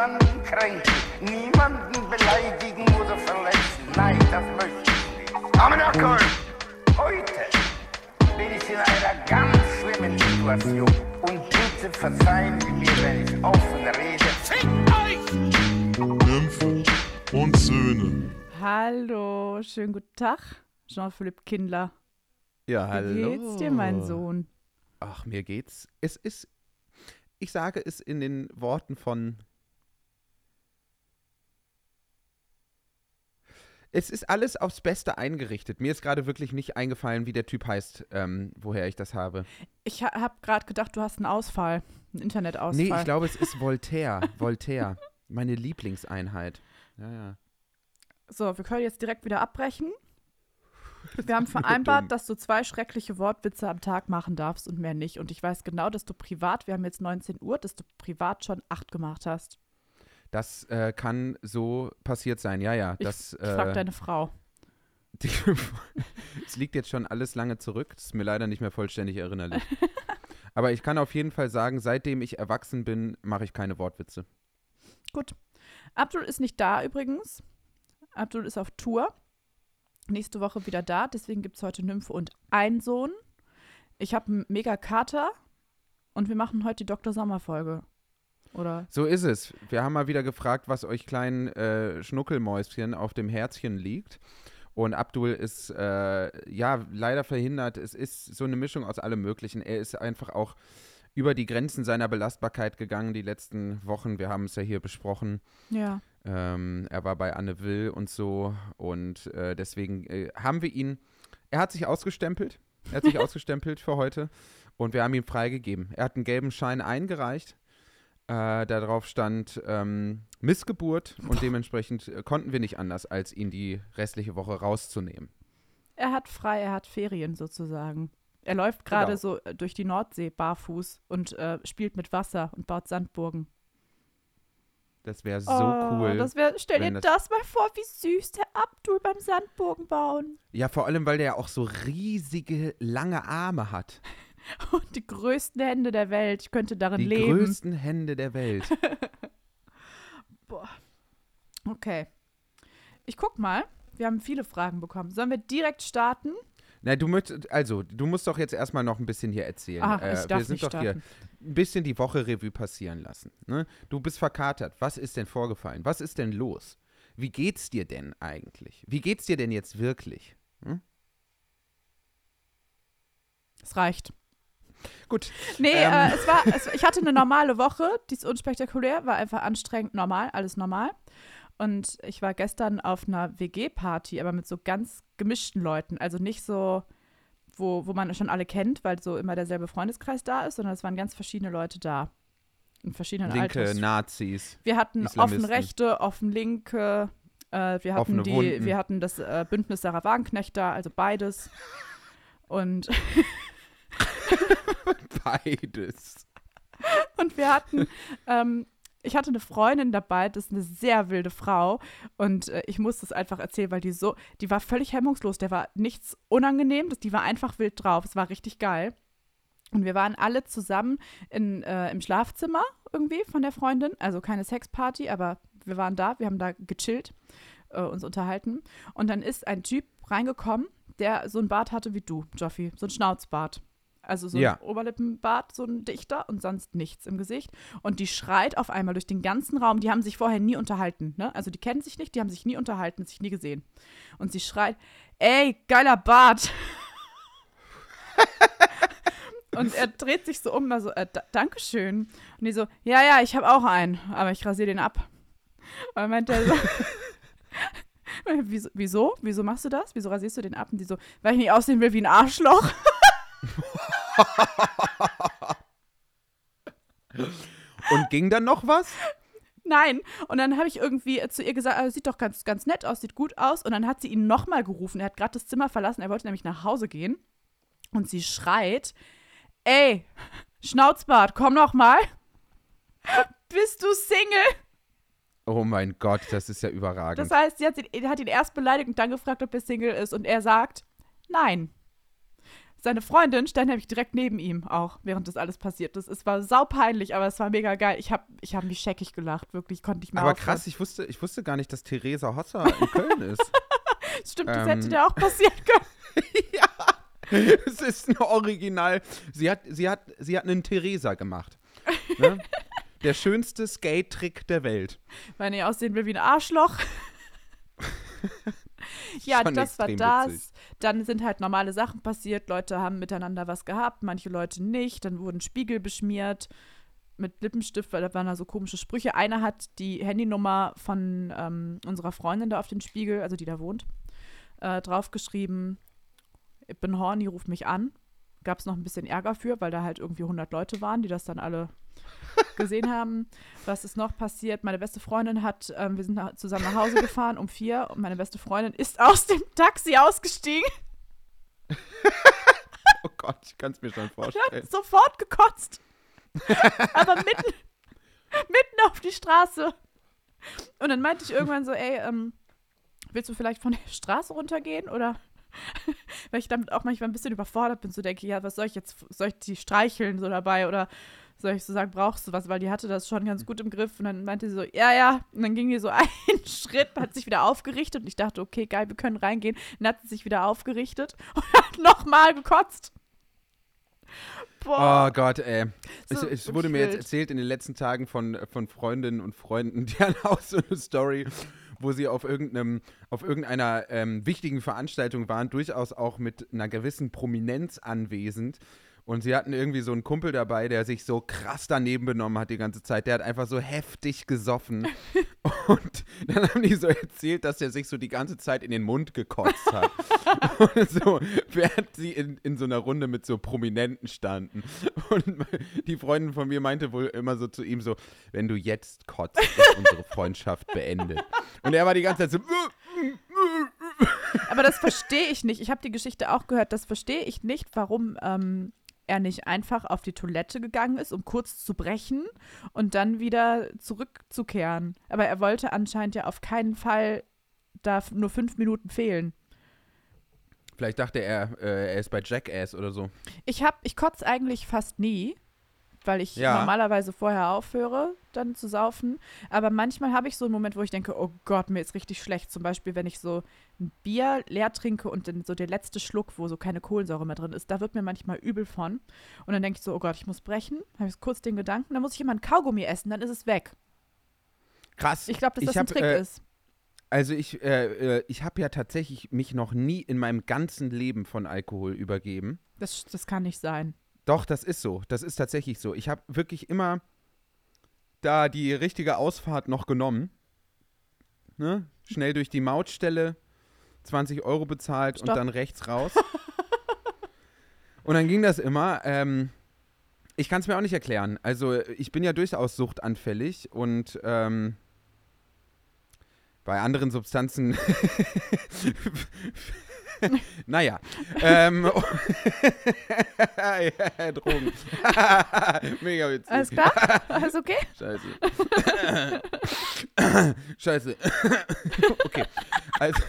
niemanden kränken, niemanden beleidigen oder verletzen. Nein, das möchte ich nicht. Amenakol! Heute bin ich in einer ganz schlimmen Situation und bitte verzeihen Sie mir, wenn ich offen rede. Fick euch! Nymphen und Söhne. Hallo, schönen guten Tag, Jean-Philippe Kindler. Ja, Wie hallo. geht's dir, mein Sohn? Ach, mir geht's. Es ist, ich sage es in den Worten von. Es ist alles aufs Beste eingerichtet. Mir ist gerade wirklich nicht eingefallen, wie der Typ heißt, ähm, woher ich das habe. Ich ha habe gerade gedacht, du hast einen Ausfall, einen Internetausfall. Nee, ich glaube, es ist Voltaire. Voltaire. Meine Lieblingseinheit. Ja, ja. So, wir können jetzt direkt wieder abbrechen. Wir haben vereinbart, dass du zwei schreckliche Wortwitze am Tag machen darfst und mehr nicht. Und ich weiß genau, dass du privat, wir haben jetzt 19 Uhr, dass du privat schon acht gemacht hast. Das äh, kann so passiert sein. Ja, ja. Ich, Das, ich frag äh, deine Frau. Es liegt jetzt schon alles lange zurück. Das ist mir leider nicht mehr vollständig erinnerlich. Aber ich kann auf jeden Fall sagen, seitdem ich erwachsen bin, mache ich keine Wortwitze. Gut. Abdul ist nicht da übrigens. Abdul ist auf Tour. Nächste Woche wieder da. Deswegen gibt es heute Nymphe und ein Sohn. Ich habe einen mega Kater. Und wir machen heute die Dr. Sommer-Folge. Oder? So ist es. Wir haben mal wieder gefragt, was euch kleinen äh, Schnuckelmäuschen auf dem Herzchen liegt. Und Abdul ist äh, ja leider verhindert. Es ist so eine Mischung aus allem Möglichen. Er ist einfach auch über die Grenzen seiner Belastbarkeit gegangen die letzten Wochen. Wir haben es ja hier besprochen. Ja. Ähm, er war bei Anne Will und so. Und äh, deswegen äh, haben wir ihn. Er hat sich ausgestempelt. Er hat sich ausgestempelt für heute. Und wir haben ihn freigegeben. Er hat einen gelben Schein eingereicht. Äh, da drauf stand ähm, Missgeburt. Und dementsprechend äh, konnten wir nicht anders, als ihn die restliche Woche rauszunehmen. Er hat frei, er hat Ferien sozusagen. Er läuft gerade Genau. so äh, durch die Nordsee barfuß und äh, spielt mit Wasser und baut Sandburgen. Das wäre so oh, cool. Das wär, stell dir das, das- mal vor, wie süß der Abdul beim Sandburgen bauen. ja, vor allem, weil der ja auch so riesige, lange Arme hat. Und die größten Hände der Welt. Ich könnte darin Die leben. größten Hände der Welt. Boah. Okay. Ich guck mal. Wir haben viele Fragen bekommen. Sollen wir direkt starten? Na, du möchtest, also, du musst doch jetzt erstmal noch ein bisschen hier erzählen. Ah, äh, ich darf wir sind nicht doch hier starten. ein bisschen die Woche Revue passieren lassen. Ne? Du bist verkatert. Was ist denn vorgefallen? Was ist denn los? Wie geht's dir denn eigentlich? Wie geht's dir denn jetzt wirklich? Es reicht. Gut. Nee, Ähm. äh, es war, es, ich hatte eine normale Woche, die ist unspektakulär, war einfach anstrengend, normal, alles normal. Und ich war gestern auf einer WG-Party, aber mit so ganz gemischten Leuten. Also nicht so, wo, wo man schon alle kennt, weil so immer derselbe Freundeskreis da ist, sondern es waren ganz verschiedene Leute da. In verschiedenen Linke Alters. Nazis. Wir hatten offen Rechte, offen Linke, äh, wir, hatten die, wir hatten das äh, Bündnis Sarah Wagenknecht da, also beides. Und Beides. Und wir hatten, ähm, ich hatte eine Freundin dabei, das ist eine sehr wilde Frau. Und äh, ich muss das einfach erzählen, weil die so, die war völlig hemmungslos. Der war nichts unangenehm, die war einfach wild drauf. Es war richtig geil. Und wir waren alle zusammen in, äh, im Schlafzimmer irgendwie von der Freundin. Also keine Sexparty, aber wir waren da, wir haben da gechillt, äh, uns unterhalten. Und dann ist ein Typ reingekommen, der so ein Bart hatte wie du, Joffi, so ein Schnauzbart. Also so Ja. ein Oberlippenbart, so ein dichter und sonst nichts im Gesicht. Und die schreit auf einmal durch den ganzen Raum. Die haben sich vorher nie unterhalten, ne? Also die kennen sich nicht, die haben sich nie unterhalten, sich nie gesehen. Und sie schreit, ey, geiler Bart. und er dreht sich so um, also, äh, da- Dankeschön. Und die so, ja, ja, ich habe auch einen, aber ich rasiere den ab. Und dann meint er so, wieso, wieso? Wieso machst du das? Wieso rasierst du den ab? Und die so, weil ich nicht aussehen will wie ein Arschloch. Und ging dann noch was? Nein. Und dann habe ich irgendwie zu ihr gesagt, ah, sieht doch ganz, ganz nett aus, sieht gut aus. Und dann hat sie ihn nochmal gerufen. Er hat gerade das Zimmer verlassen, er wollte nämlich nach Hause gehen. Und sie schreit, ey, Schnauzbart, komm noch mal. Bist du Single? Oh mein Gott, das ist ja überragend. Das heißt, sie hat ihn, hat ihn erst beleidigt und dann gefragt, ob er Single ist. Und er sagt, nein. Seine Freundin stand nämlich direkt neben ihm auch, während das alles passiert ist. Es war saupeinlich, aber es war mega geil. Ich habe ich hab mich scheckig gelacht, wirklich, konnte ich mir Aber aufhören. krass, ich wusste, ich wusste gar nicht, dass Theresa Hosser in Köln ist. Stimmt, das ähm, hätte dir auch passieren können. Es ist ein Original. Sie hat, sie hat, sie hat einen Theresa gemacht. Ne? Der schönste Skate-Trick der Welt. Wenn ich aussehen will wie ein Arschloch. ja, das war das. witzig. Dann sind halt normale Sachen passiert. Leute haben miteinander was gehabt, manche Leute nicht. Dann wurden Spiegel beschmiert mit Lippenstift, weil da waren da so komische Sprüche. Einer hat die Handynummer von ähm, unserer Freundin da auf den Spiegel, also die da wohnt, äh, draufgeschrieben. Ich bin horny, ruf mich an. Gab es noch ein bisschen Ärger für, weil da halt irgendwie 100 Leute waren, die das dann alle gesehen haben. Was ist noch passiert? Meine beste Freundin hat, ähm, wir sind nach, zusammen nach Hause gefahren um vier und meine beste Freundin ist aus dem Taxi ausgestiegen Oh Gott, ich kann es mir schon und vorstellen. hat sofort gekotzt. Aber mitten, mitten auf die Straße. Und dann meinte ich irgendwann so, ey, ähm, willst du vielleicht von der Straße runtergehen oder weil ich damit auch manchmal ein bisschen überfordert bin, so denke, ja, was soll ich jetzt, soll ich die streicheln so dabei oder soll ich so sagen, brauchst du was, weil die hatte das schon ganz gut im Griff und dann meinte sie so, ja, ja, und dann ging die so einen Schritt, hat sich wieder aufgerichtet und ich dachte, okay, geil, wir können reingehen. Dann hat sie sich wieder aufgerichtet und hat nochmal gekotzt. Boah. Oh Gott, ey. So es, es wurde mir jetzt erzählt in den letzten Tagen von, von Freundinnen und Freunden, die haben auch so eine Story, wo sie auf irgendeinem, auf irgendeiner ähm, wichtigen Veranstaltung waren, durchaus auch mit einer gewissen Prominenz anwesend. Und sie hatten irgendwie so einen Kumpel dabei, der sich so krass daneben benommen hat die ganze Zeit. Der hat einfach so heftig gesoffen. Und dann haben die so erzählt, dass er sich so die ganze Zeit in den Mund gekotzt hat. Und so, während sie in, in so einer Runde mit so Prominenten standen. Und die Freundin von mir meinte wohl immer so zu ihm so, wenn du jetzt kotzt, ist unsere Freundschaft beendet. Und er war die ganze Zeit so, Aber das verstehe ich nicht. Ich habe die Geschichte auch gehört. Das verstehe ich nicht, warum ähm, er nicht einfach auf die Toilette gegangen ist, um kurz zu brechen und dann wieder zurückzukehren. Aber er wollte anscheinend ja auf keinen Fall da nur fünf Minuten fehlen. Vielleicht dachte er, äh, er ist bei Jackass oder so. Ich hab, ich kotze eigentlich fast nie, weil ich Ja. normalerweise vorher aufhöre, dann zu saufen. Aber manchmal habe ich so einen Moment, wo ich denke, oh Gott, mir ist richtig schlecht. Zum Beispiel, wenn ich so ein Bier leer trinke und dann so der letzte Schluck, wo so keine Kohlensäure mehr drin ist, da wird mir manchmal übel von. Und dann denke ich so, oh Gott, ich muss brechen. Habe ich kurz den Gedanken, dann muss ich immer ein Kaugummi essen, dann ist es weg. Krass. Ich glaube, dass Ich das ein hab, Trick äh, ist. Also ich, äh, äh, ich habe ja tatsächlich mich noch nie in meinem ganzen Leben von Alkohol übergeben. Das, das kann nicht sein. Doch, das ist so. Das ist tatsächlich so. Ich habe wirklich immer da die richtige Ausfahrt noch genommen. Ne? Schnell durch die Mautstelle, 20 Euro bezahlt und Stopp. dann rechts raus. und dann ging das immer. Ähm, ich kann es mir auch nicht erklären. Also ich bin ja durchaus suchtanfällig und ähm, bei anderen Substanzen naja. ähm, Drogen. Mega witzig. Alles klar? Alles okay? Scheiße. Scheiße. okay. Also,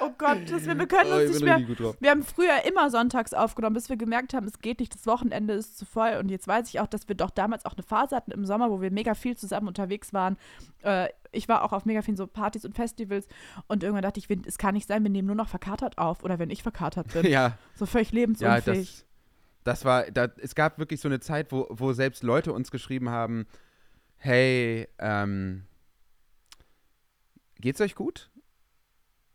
Oh Gott, das, wir, wir können oh, uns ich nicht mehr. Wir haben früher immer sonntags aufgenommen, bis wir gemerkt haben, es geht nicht, das Wochenende ist zu voll. Und jetzt weiß ich auch, dass wir doch damals auch eine Phase hatten im Sommer, wo wir mega viel zusammen unterwegs waren. Äh, ich war auch auf mega vielen so Partys und Festivals. Und irgendwann dachte ich, es kann nicht sein, wir nehmen nur noch verkatert auf. Oder wenn ich verkatert bin. Ja, So völlig ja, lebensunfähig. das, das war, da, es gab wirklich so eine Zeit, wo, wo selbst Leute uns geschrieben haben, hey, ähm, geht's euch gut?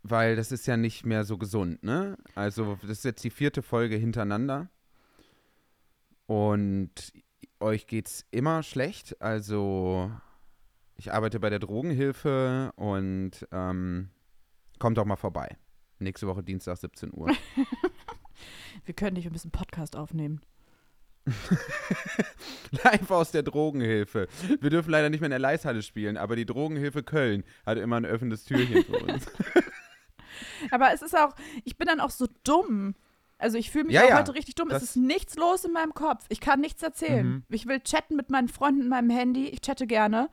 Weil das ist ja nicht mehr so gesund, ne? Also, das ist jetzt die vierte Folge hintereinander. Und euch geht's immer schlecht. Also, ich arbeite bei der Drogenhilfe und ähm, kommt doch mal vorbei. Nächste Woche Dienstag 17 Uhr. wir können wir müssen einen Podcast aufnehmen. Live aus der Drogenhilfe. Wir dürfen leider nicht mehr in der Leishalle spielen, aber die Drogenhilfe Köln hat immer ein offenes Türchen für uns. Aber es ist auch, ich bin dann auch so dumm. Also ich fühle mich Ja, auch ja, heute richtig dumm. Es das- ist nichts los in meinem Kopf. Ich kann nichts erzählen. Mhm. Ich will chatten mit meinen Freunden in meinem Handy. Ich chatte gerne.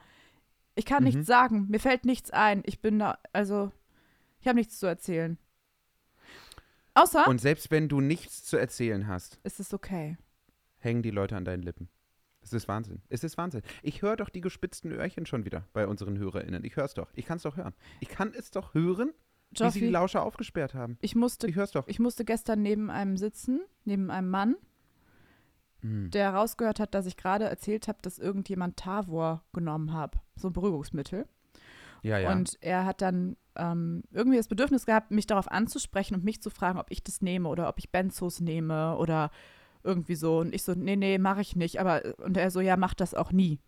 Ich kann Mhm. nichts sagen. Mir fällt nichts ein. Ich bin da, also, ich habe nichts zu erzählen. Außer Und selbst wenn du nichts zu erzählen hast, ist es okay. hängen die Leute an deinen Lippen. Es ist Wahnsinn. Es ist Wahnsinn. Ich höre doch die gespitzten Öhrchen schon wieder bei unseren HörerInnen. Ich höre es doch. Ich kann es doch hören. Ich kann es doch hören, wie sie die Joffi, Lauscher aufgesperrt haben. ich musste, Ich höre es doch. ich musste gestern neben einem sitzen, neben einem Mann, Hm. der rausgehört hat, dass ich gerade erzählt habe, dass irgendjemand Tavor genommen habe, so ein Beruhigungsmittel. Ja, ja. Und er hat dann ähm, irgendwie das Bedürfnis gehabt, mich darauf anzusprechen und mich zu fragen, ob ich das nehme oder ob ich Benzos nehme oder irgendwie so. Und ich so, nee, nee, mache ich nicht. Aber und er so, ja, mach das auch nie.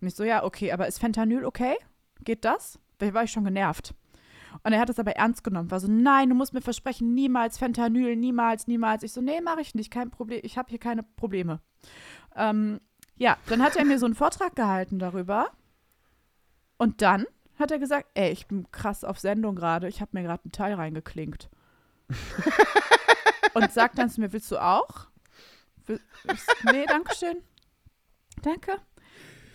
Und ich so, ja, okay, aber ist Fentanyl okay? Geht das? Da war ich schon genervt. Und er hat es aber ernst genommen, war so, nein, du musst mir versprechen, niemals Fentanyl, niemals, niemals. Ich so, nee, mache ich nicht, kein Problem, ich habe hier keine Probleme. Ähm, ja, dann hat er mir so einen Vortrag gehalten darüber. Und dann hat er gesagt, ey, ich bin krass auf Sendung gerade, ich habe mir gerade einen Teil reingeklinkt. und sagt dann zu mir, willst du auch? Will, nee, danke schön. Danke.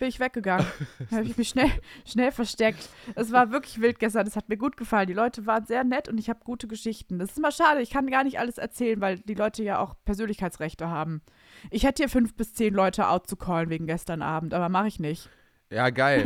Bin ich weggegangen. Da habe ich mich schnell, schnell versteckt. Es war wirklich wild gestern. Es hat mir gut gefallen. Die Leute waren sehr nett und ich habe gute Geschichten. Das ist immer schade. Ich kann gar nicht alles erzählen, weil die Leute ja auch Persönlichkeitsrechte haben. Ich hätte hier fünf bis zehn Leute outzucallen wegen gestern Abend, aber mache ich nicht. Ja, geil.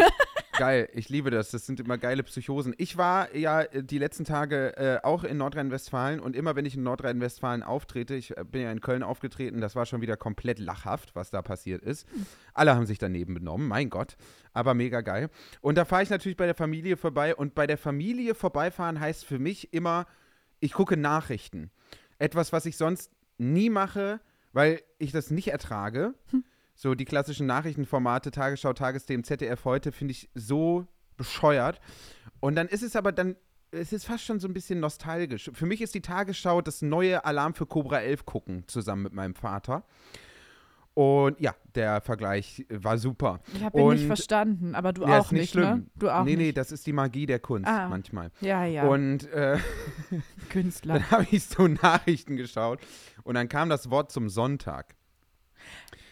Geil. Ich liebe das. Das sind immer geile Psychosen. Ich war ja äh, die letzten Tage äh, auch in Nordrhein-Westfalen und immer wenn ich in Nordrhein-Westfalen auftrete, ich äh, bin ja in Köln aufgetreten, das war schon wieder komplett lachhaft, was da passiert ist. Alle haben sich daneben benommen, mein Gott. Aber mega geil. Und da fahre ich natürlich bei der Familie vorbei und bei der Familie vorbeifahren heißt für mich immer, ich gucke Nachrichten. Etwas, was ich sonst nie mache, weil ich das nicht ertrage. So die klassischen Nachrichtenformate, Tagesschau, Tagesthemen, ZDF heute, finde ich so bescheuert. Und dann ist es aber dann, es ist fast schon so ein bisschen nostalgisch. Für mich ist die Tagesschau das neue Alarm für Cobra 11 gucken, zusammen mit meinem Vater. Und ja, der Vergleich war super. Ich habe ihn nicht Und- verstanden, aber du Ja, auch ist nicht nicht, schlimm. ne? Du auch nee, nee, nicht. das ist die Magie der Kunst Ah. manchmal. Ja, ja. Und äh, Künstler. dann habe ich so Nachrichten geschaut und dann kam das Wort zum Sonntag.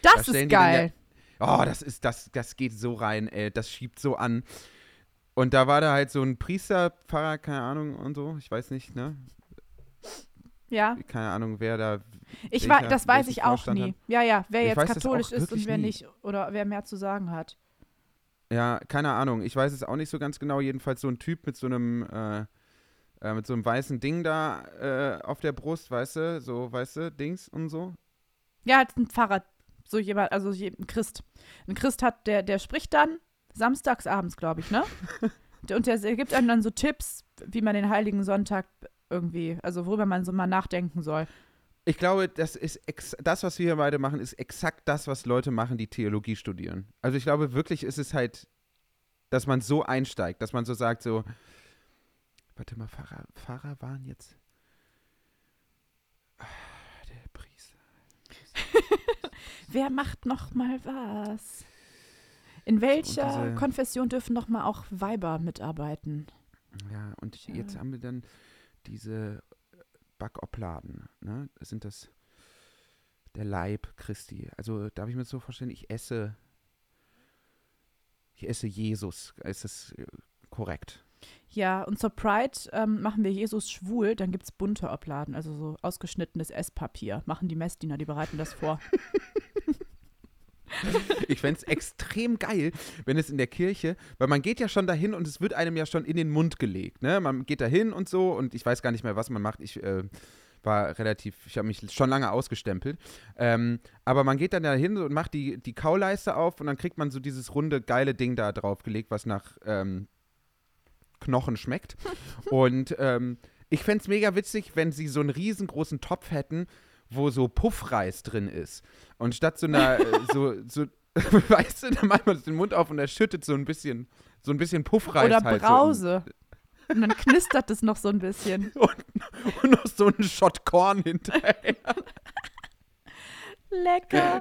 Da Das stellen ist geil. Oh, das ist, das, das geht so rein, ey, das schiebt so an. Und da war da halt so ein Priester, Pfarrer, keine Ahnung und so, ich weiß nicht, ne? Ja, Keine Ahnung, wer da. ich war, das weiß ich auch nie. hat. Ja, ja, wer Ich jetzt weiß katholisch ist und wer nie. nicht oder wer mehr zu sagen hat. Ja, keine Ahnung, ich weiß es auch nicht so ganz genau. Jedenfalls so ein Typ mit so einem, äh, äh, mit so einem weißen Ding da äh, auf der Brust, weißt du, so, weißt du, Dings und so. Ja, als ein Pfarrer, so jemand, also ein Christ. Ein Christ hat, der, der spricht dann samstags abends, glaube ich, ne? Und der, der gibt einem dann so Tipps, wie man den Heiligen Sonntag irgendwie, also worüber man so mal nachdenken soll. Ich glaube, das ist das, was wir hier beide machen, ist exakt das, was Leute machen, die Theologie studieren. Also ich glaube, wirklich ist es halt, dass man so einsteigt, dass man so sagt, so, warte mal, Pfarrer, Pfarrer waren jetzt. Ah, Der Priester. Wer macht noch mal was? In welcher diese- Konfession dürfen noch mal auch Weiber mitarbeiten? Ja, und Tja. jetzt haben wir dann diese Backopladen, ne? Sind das der Leib Christi? Also darf ich mir das so vorstellen, ich esse, ich esse Jesus. Ist das äh, korrekt? Ja, und zur Pride ähm, machen wir Jesus schwul, dann gibt es bunte Obladen, also so ausgeschnittenes Esspapier. Machen die Messdiener, die bereiten das vor. Ich fände es extrem geil, wenn es in der Kirche, weil man geht ja schon dahin und es wird einem ja schon in den Mund gelegt, ne? Man geht dahin und so und ich weiß gar nicht mehr, was man macht. Ich äh, war relativ, ich habe mich schon lange ausgestempelt. Ähm, aber man geht dann dahin und macht die, die Kauleiste auf und dann kriegt man so dieses runde, geile Ding da draufgelegt, was nach ähm, Knochen schmeckt. und ähm, ich fände es mega witzig, wenn sie so einen riesengroßen Topf hätten, wo so Puffreis drin ist. Und statt so einer, äh, so, so, weißt du, dann macht man den Mund auf und er schüttet so ein bisschen, so ein bisschen Puffreis Oder halt Brause. Und dann knistert es noch so ein bisschen. So und, und noch so einen Shot Korn hinterher. Lecker.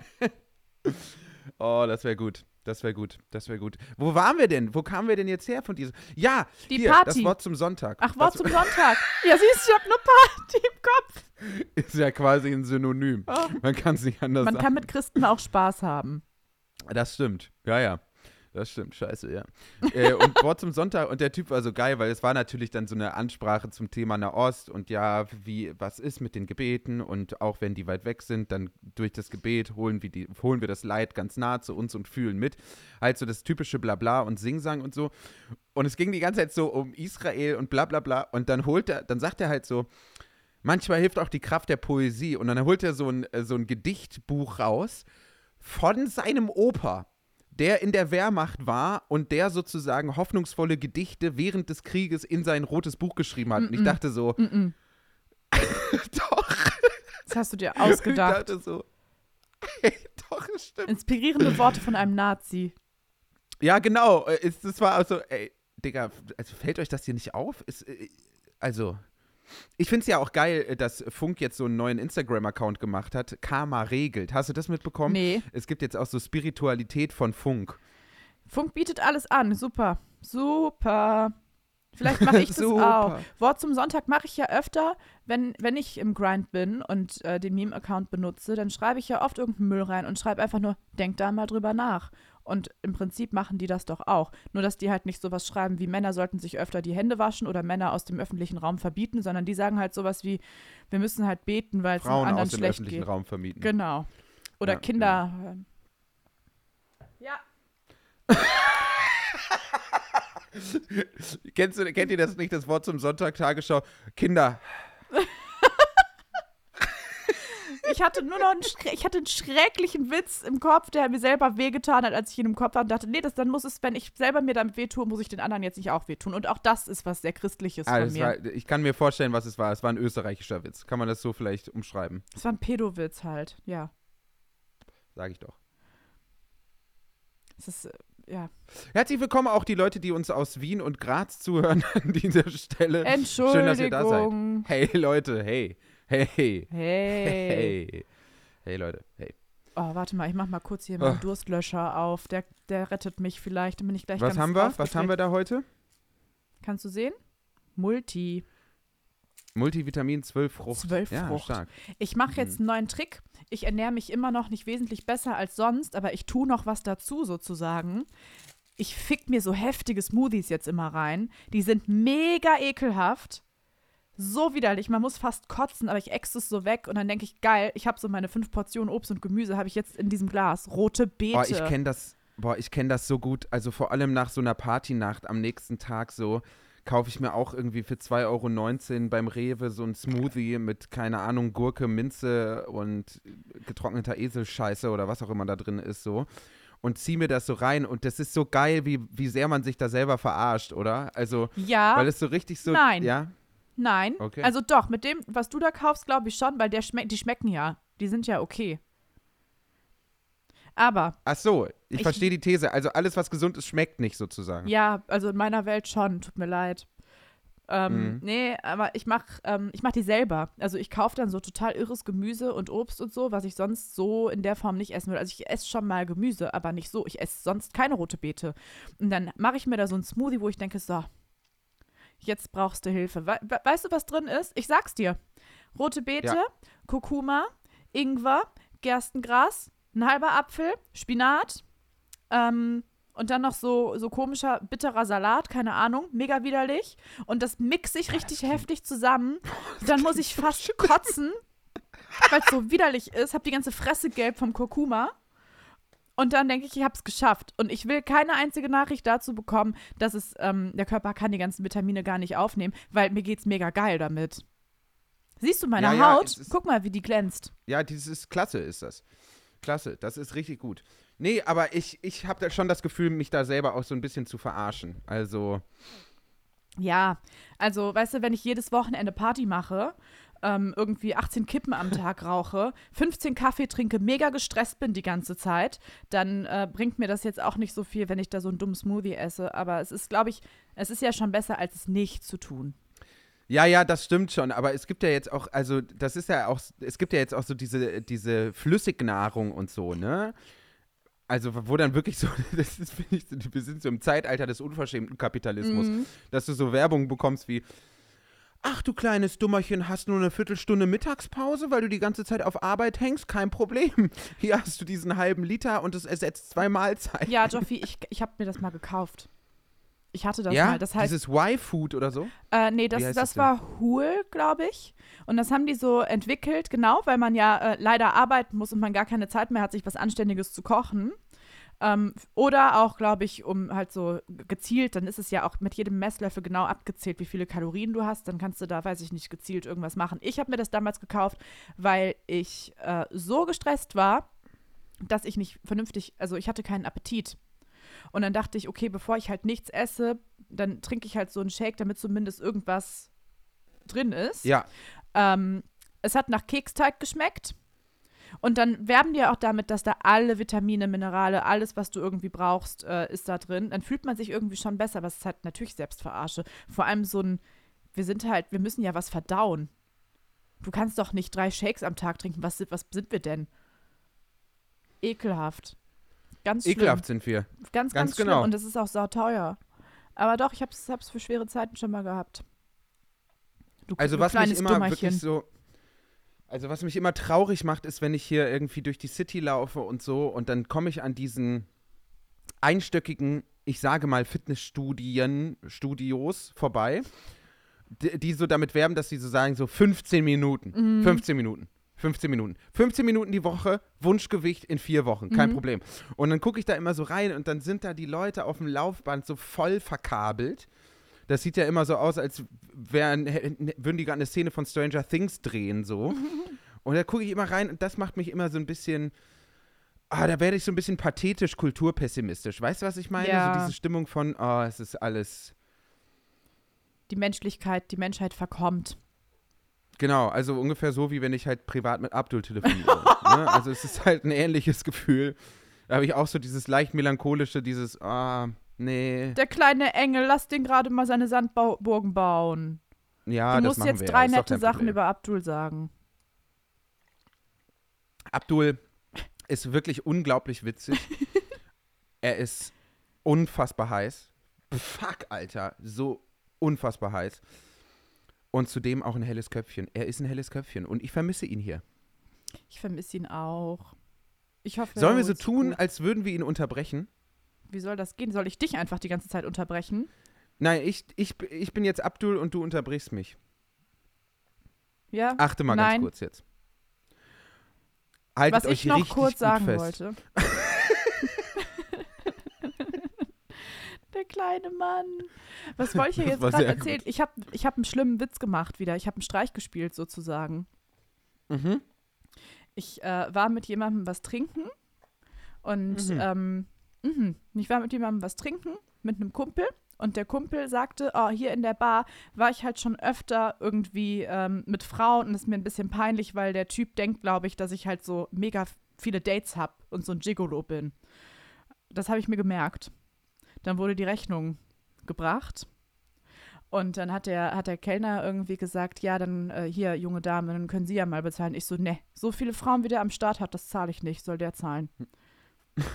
Oh, das wäre gut. Das wäre gut. Das wäre gut. Wo waren wir denn? Wo kamen wir denn jetzt her von diesem? Ja, Die hier, Party. das Wort zum Sonntag. Ach, Wort das zum Sonntag. Ja, siehst du, ich hab nur Party im Kopf. ist ja quasi ein Synonym. Oh. Man kann es nicht anders Man sagen. kann mit Christen auch Spaß haben. Das stimmt. Ja, ja. Das stimmt, scheiße, ja. äh, und Wort zum Sonntag, und der Typ war so geil, weil es war natürlich dann so eine Ansprache zum Thema Nahost und ja, wie, was ist mit den Gebeten und auch wenn die weit weg sind, dann durch das Gebet holen wir, die, holen wir das Leid ganz nah zu uns und fühlen mit. Halt so das typische Blabla und Singsang und so. Und es ging die ganze Zeit so um Israel und bla bla bla. Und dann holt er, dann sagt er halt so, manchmal hilft auch die Kraft der Poesie. Und dann holt er so ein, äh, so ein Gedichtbuch raus von seinem Opa der in der Wehrmacht war und der sozusagen hoffnungsvolle Gedichte während des Krieges in sein rotes Buch geschrieben hat. Mm Und ich -mm. dachte so, Mm -mm. doch. Das hast du dir Ich ausgedacht. dachte so, ey, doch, es stimmt. Inspirierende Worte von einem Nazi. Ja, genau. äh, Es, das war also, ey, Digga, also fällt euch das hier nicht auf? Ist, äh, also, ich finde es ja auch geil, äh, dass Funk jetzt so einen neuen Instagram-Account gemacht hat. Karma regelt. Hast du das mitbekommen? Nee. Es gibt jetzt auch so Spiritualität von Funk. Funk bietet alles an. Super. Super. Vielleicht mache ich das auch. Wort zum Sonntag mache ich ja öfter, wenn, wenn ich im Grind bin und äh, den Meme-Account benutze, dann schreibe ich ja oft irgendeinen Müll rein und schreibe einfach nur, denk da mal drüber nach. Und im Prinzip machen die das doch auch. Nur, dass die halt nicht sowas schreiben wie Männer sollten sich öfter die Hände waschen oder Männer aus dem öffentlichen Raum verbieten, sondern die sagen halt sowas wie, wir müssen halt beten, weil es den Frauen anderen aus dem schlecht öffentlichen geht. Raum vermieten. Genau. Oder Ja, Kinder. ähm, Ja. Kennst du, kennt ihr das nicht, das Wort zum Sonntag, Tagesschau? Kinder. Ich hatte nur noch einen, ich hatte einen schrecklichen Witz im Kopf, der mir selber wehgetan hat, als ich ihn im Kopf hatte und dachte, nee, das, dann muss es, wenn ich selber mir damit wehtue, muss ich den anderen jetzt nicht auch wehtun. Und auch das ist was sehr Christliches Ah, von mir. war, ich kann mir vorstellen, was es war. Es war ein österreichischer Witz. Kann man das so vielleicht umschreiben? Es war ein Pedowitz halt, ja. Sage ich doch. Es ist, äh, ja. Herzlich willkommen auch die Leute, die uns aus Wien und Graz zuhören an dieser Stelle. Entschuldigung. Schön, dass ihr da seid. Hey Leute, hey. Hey. Hey. Hey. Hey Leute, hey. Oh, warte mal, ich mach mal kurz hier meinen Oh. Durstlöscher auf. Der, der rettet mich vielleicht, dann bin ich gleich Was ganz haben wir? Was haben wir da heute? Kannst du sehen? Multi. Multivitamin 12 Frucht. 12 ja, Frucht. stark. Ich mache jetzt einen neuen Trick. Ich ernähre mich immer noch nicht wesentlich besser als sonst, aber ich tue noch was dazu sozusagen. Ich fick mir so heftige Smoothies jetzt immer rein. Die sind mega ekelhaft. So widerlich. Man muss fast kotzen, aber ich ex es so weg und dann denke ich, geil, ich habe so meine fünf Portionen Obst und Gemüse, habe ich jetzt in diesem Glas. Rote Beete. Boah, ich kenne das, boah, ich kenne das so gut. Also vor allem nach so einer Partynacht am nächsten Tag so kaufe ich mir auch irgendwie für 2,19 Euro beim Rewe so ein Smoothie mit, keine Ahnung, Gurke, Minze und getrockneter Eselscheiße oder was auch immer da drin ist so. Und ziehe mir das so rein und das ist so geil, wie, wie sehr man sich da selber verarscht, oder? Also, ja, weil es so richtig so. Nein. Ja? nein. Okay. Also doch, mit dem, was du da kaufst, glaube ich schon, weil der schmeckt, die schmecken ja. Die sind ja okay. Aber Ach so, ich, Ich- verstehe die These. Also alles, was gesund ist, schmeckt nicht sozusagen. Ja, also in meiner Welt schon, tut mir leid. Ähm, Mhm. Nee, aber ich mach, ähm, ich mach die selber. Also ich kaufe dann so total irres Gemüse und Obst und so, was ich sonst so in der Form nicht essen würde. Also ich esse schon mal Gemüse, aber nicht so. Ich esse sonst keine rote Beete. Und dann mache ich mir da so einen Smoothie, wo ich denke, so, jetzt brauchst du Hilfe. We we weißt du, was drin ist? Ich sag's dir. Rote Beete, Ja. Kurkuma, Ingwer, Gerstengras, ein halber Apfel, Spinat, ähm, und dann noch so, so komischer, bitterer Salat, keine Ahnung, mega widerlich. Und das mixe ich richtig heftig zusammen. Dann muss ich fast kotzen, weil es so widerlich ist. Hab die ganze Fresse gelb vom Kurkuma. Und dann denke ich, ich habe es geschafft. Und ich will keine einzige Nachricht dazu bekommen, dass es, ähm, der Körper kann die ganzen Vitamine gar nicht aufnehmen, weil mir geht's mega geil damit. Siehst du meine Ja, ja, Haut? es ist- Guck mal, wie die glänzt. Ja, dieses klasse ist das. Klasse, das ist richtig gut. Nee, aber ich, ich habe da schon das Gefühl, mich da selber auch so ein bisschen zu verarschen. Also, Ja, also weißt du, wenn ich jedes Wochenende Party mache, ähm, irgendwie 18 Kippen am Tag rauche, 15 Kaffee trinke, mega gestresst bin die ganze Zeit, dann äh, bringt mir das jetzt auch nicht so viel, wenn ich da so einen dummen Smoothie esse. Aber es ist, glaube ich, es ist ja schon besser, als es nicht zu tun. Ja, ja, das stimmt schon. Aber es gibt ja jetzt auch, also, das ist ja auch, es gibt ja jetzt auch so diese, diese Flüssignahrung und so, ne? Also, wo dann wirklich so, das ist, finde ich, wir sind so im Zeitalter des unverschämten Kapitalismus, Mhm. dass du so Werbung bekommst wie, Ach du kleines Dummerchen, hast nur eine Viertelstunde Mittagspause, weil du die ganze Zeit auf Arbeit hängst? Kein Problem. Hier hast du diesen halben Liter und es ersetzt zwei Mahlzeiten. Ja, Joffi, ich, ich habe mir das mal gekauft. Ich hatte das ja? mal. Das heißt, Dieses Y-Food oder so? Äh, nee, das, das das war Huhl, glaube ich. Und das haben die so entwickelt, genau, weil man ja äh, leider arbeiten muss und man gar keine Zeit mehr hat, sich was Anständiges zu kochen. Ähm, oder auch, glaube ich, um halt so gezielt, dann ist es ja auch mit jedem Messlöffel genau abgezählt, wie viele Kalorien du hast. Dann kannst du da, weiß ich nicht, gezielt irgendwas machen. Ich habe mir das damals gekauft, weil ich äh, so gestresst war, dass ich nicht vernünftig, also ich hatte keinen Appetit. Und dann dachte ich, okay, bevor ich halt nichts esse, dann trinke ich halt so einen Shake, damit zumindest irgendwas drin ist. Ja. Ähm, es hat nach Keksteig geschmeckt. Und dann werben die ja auch damit, dass da alle Vitamine, Minerale, alles, was du irgendwie brauchst, äh, ist da drin. Dann fühlt man sich irgendwie schon besser, aber es ist halt natürlich Selbstverarsche. Vor allem so ein, wir sind halt, wir müssen ja was verdauen. Du kannst doch nicht drei Shakes am Tag trinken. Was, was sind wir denn? Ekelhaft. Ganz schlimm. Ekelhaft sind wir. Ganz, ganz, Ganz schlimm. genau. Und das ist auch sauteuer. Aber doch, ich hab's, hab's für schwere Zeiten schon mal gehabt. Du, Also du was mich immer Dummerchen. wirklich so, also was mich immer traurig macht, ist, wenn ich hier irgendwie durch die City laufe und so und dann komme ich an diesen einstöckigen, ich sage mal Fitnessstudien, Studios vorbei, die, die so damit werben, dass sie so sagen, so 15 Minuten, Mhm. 15 Minuten. 15 Minuten. 15 Minuten die Woche, Wunschgewicht in vier Wochen, kein Mhm. Problem. Und dann gucke ich da immer so rein und dann sind da die Leute auf dem Laufband so voll verkabelt. Das sieht ja immer so aus, als wären, würden die gerade eine Szene von Stranger Things drehen, so. Und da gucke ich immer rein und das macht mich immer so ein bisschen. Ah, da werde ich so ein bisschen pathetisch, kulturpessimistisch. Weißt du, was ich meine? Ja. So diese Stimmung von, oh, es ist alles. Die Menschlichkeit, die Menschheit verkommt. Genau, also ungefähr so, wie wenn ich halt privat mit Abdul telefoniere. ne? Also es ist halt ein ähnliches Gefühl. Da habe ich auch so dieses leicht melancholische, dieses, ah, nee. Der kleine Engel, lass den gerade mal seine Sandburgen bauen. Ja, du das musst jetzt wir. drei nette Sachen über Abdul sagen. Abdul ist wirklich unglaublich witzig. er ist unfassbar heiß. Fuck, Alter. So unfassbar heiß. Und zudem auch ein helles Köpfchen. Er ist ein helles Köpfchen und ich vermisse ihn hier. Ich vermisse ihn auch. Ich hoffe, Sollen wir so tun, gut. als würden wir ihn unterbrechen? Wie soll das gehen? Soll ich dich einfach die ganze Zeit unterbrechen? Nein, ich, ich, ich bin jetzt Abdul und du unterbrichst mich. Ja? Achte mal Nein. ganz kurz jetzt. Haltet Was euch ich noch kurz sagen fest. wollte. Der kleine Mann. Was wollte ich Das jetzt gerade erzählen? gut. Ich habe ich hab einen schlimmen Witz gemacht wieder. Ich habe einen Streich gespielt sozusagen. Mhm. Ich äh, war mit jemandem was trinken und Mhm. ähm, mhm. ich war mit jemandem was trinken, mit einem Kumpel. Und der Kumpel sagte, oh, hier in der Bar war ich halt schon öfter irgendwie ähm, mit Frauen und ist mir ein bisschen peinlich, weil der Typ denkt, glaube ich, dass ich halt so mega viele Dates habe und so ein Gigolo bin. Das habe ich mir gemerkt. Dann wurde die Rechnung gebracht. Und dann hat der, hat der Kellner irgendwie gesagt, ja, dann äh, hier, junge Dame, dann können Sie ja mal bezahlen. Ich so, ne, so viele Frauen, wie der am Start hat, das zahle ich nicht, soll der zahlen.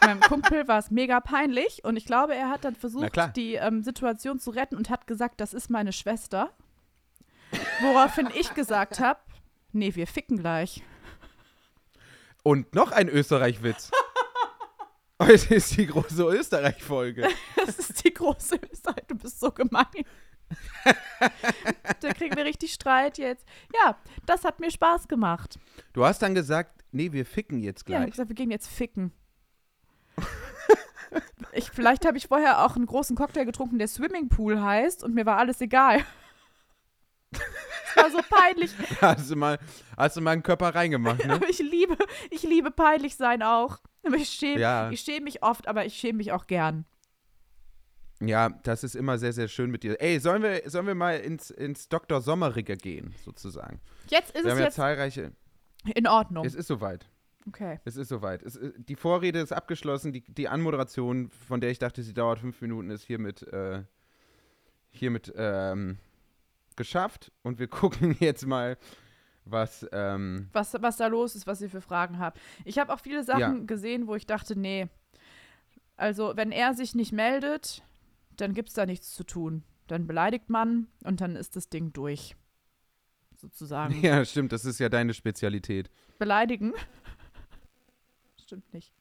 Meinem Kumpel war es mega peinlich und ich glaube, er hat dann versucht, die ähm, Situation zu retten und hat gesagt, das ist meine Schwester. Woraufhin ich gesagt habe, nee, wir ficken gleich. Und noch ein Österreich-Witz. Heute ist die große Österreich-Folge. Das ist die große Österreich, du bist so gemein. da kriegen wir richtig Streit jetzt. Ja, das hat mir Spaß gemacht. Du hast dann gesagt, nee, wir ficken jetzt Ja, ich hab gleich. gesagt, wir gehen jetzt ficken. ich, vielleicht habe ich vorher auch einen großen Cocktail getrunken, der Swimmingpool heißt und mir war alles egal. Es war so peinlich. Hast du mal, hast du mal einen Körper reingemacht, ne? Aber ich liebe, ich liebe peinlich sein auch. Aber ich schäme Ja. ich schäme mich oft, aber ich schäme mich auch gern. Ja, das ist immer sehr, sehr schön mit dir. Ey, sollen wir, sollen wir mal ins, ins Dr. Sommerige gehen, sozusagen? Jetzt ist wir es haben ja jetzt zahlreiche. in Ordnung. Es ist soweit. Okay. Es ist soweit. Es, ist- die Vorrede ist abgeschlossen. Die, die Anmoderation, von der ich dachte, sie dauert fünf Minuten, ist hiermit, äh, hiermit ähm, geschafft. Und wir gucken jetzt mal, was. Ähm, was, was da los ist, was ihr für Fragen habt. Ich habe auch viele Sachen Ja. gesehen, wo ich dachte, nee, also wenn er sich nicht meldet, dann gibt es da nichts zu tun. dann beleidigt man und dann ist das Ding durch. Sozusagen. Ja, stimmt, das ist ja deine Spezialität. Beleidigen? Stimmt nicht.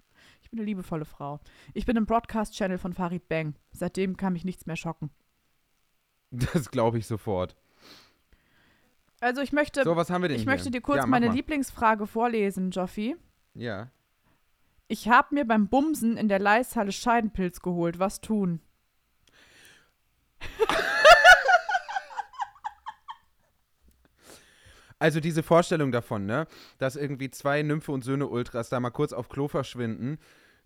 Ich bin eine liebevolle Frau. Ich bin im Broadcast-Channel von Farid Bang. Seitdem kann mich nichts mehr schocken. Das glaube ich sofort. Also ich möchte, So, was haben wir denn ich hier? möchte dir kurz ja, meine mal. Lieblingsfrage vorlesen, Joffi. Ja. Ich habe mir beim Bumsen in der Leishalle Scheidenpilz geholt. Was tun? Also diese Vorstellung davon, ne, dass irgendwie zwei Nymphe und Söhne Ultras da mal kurz auf Klo verschwinden,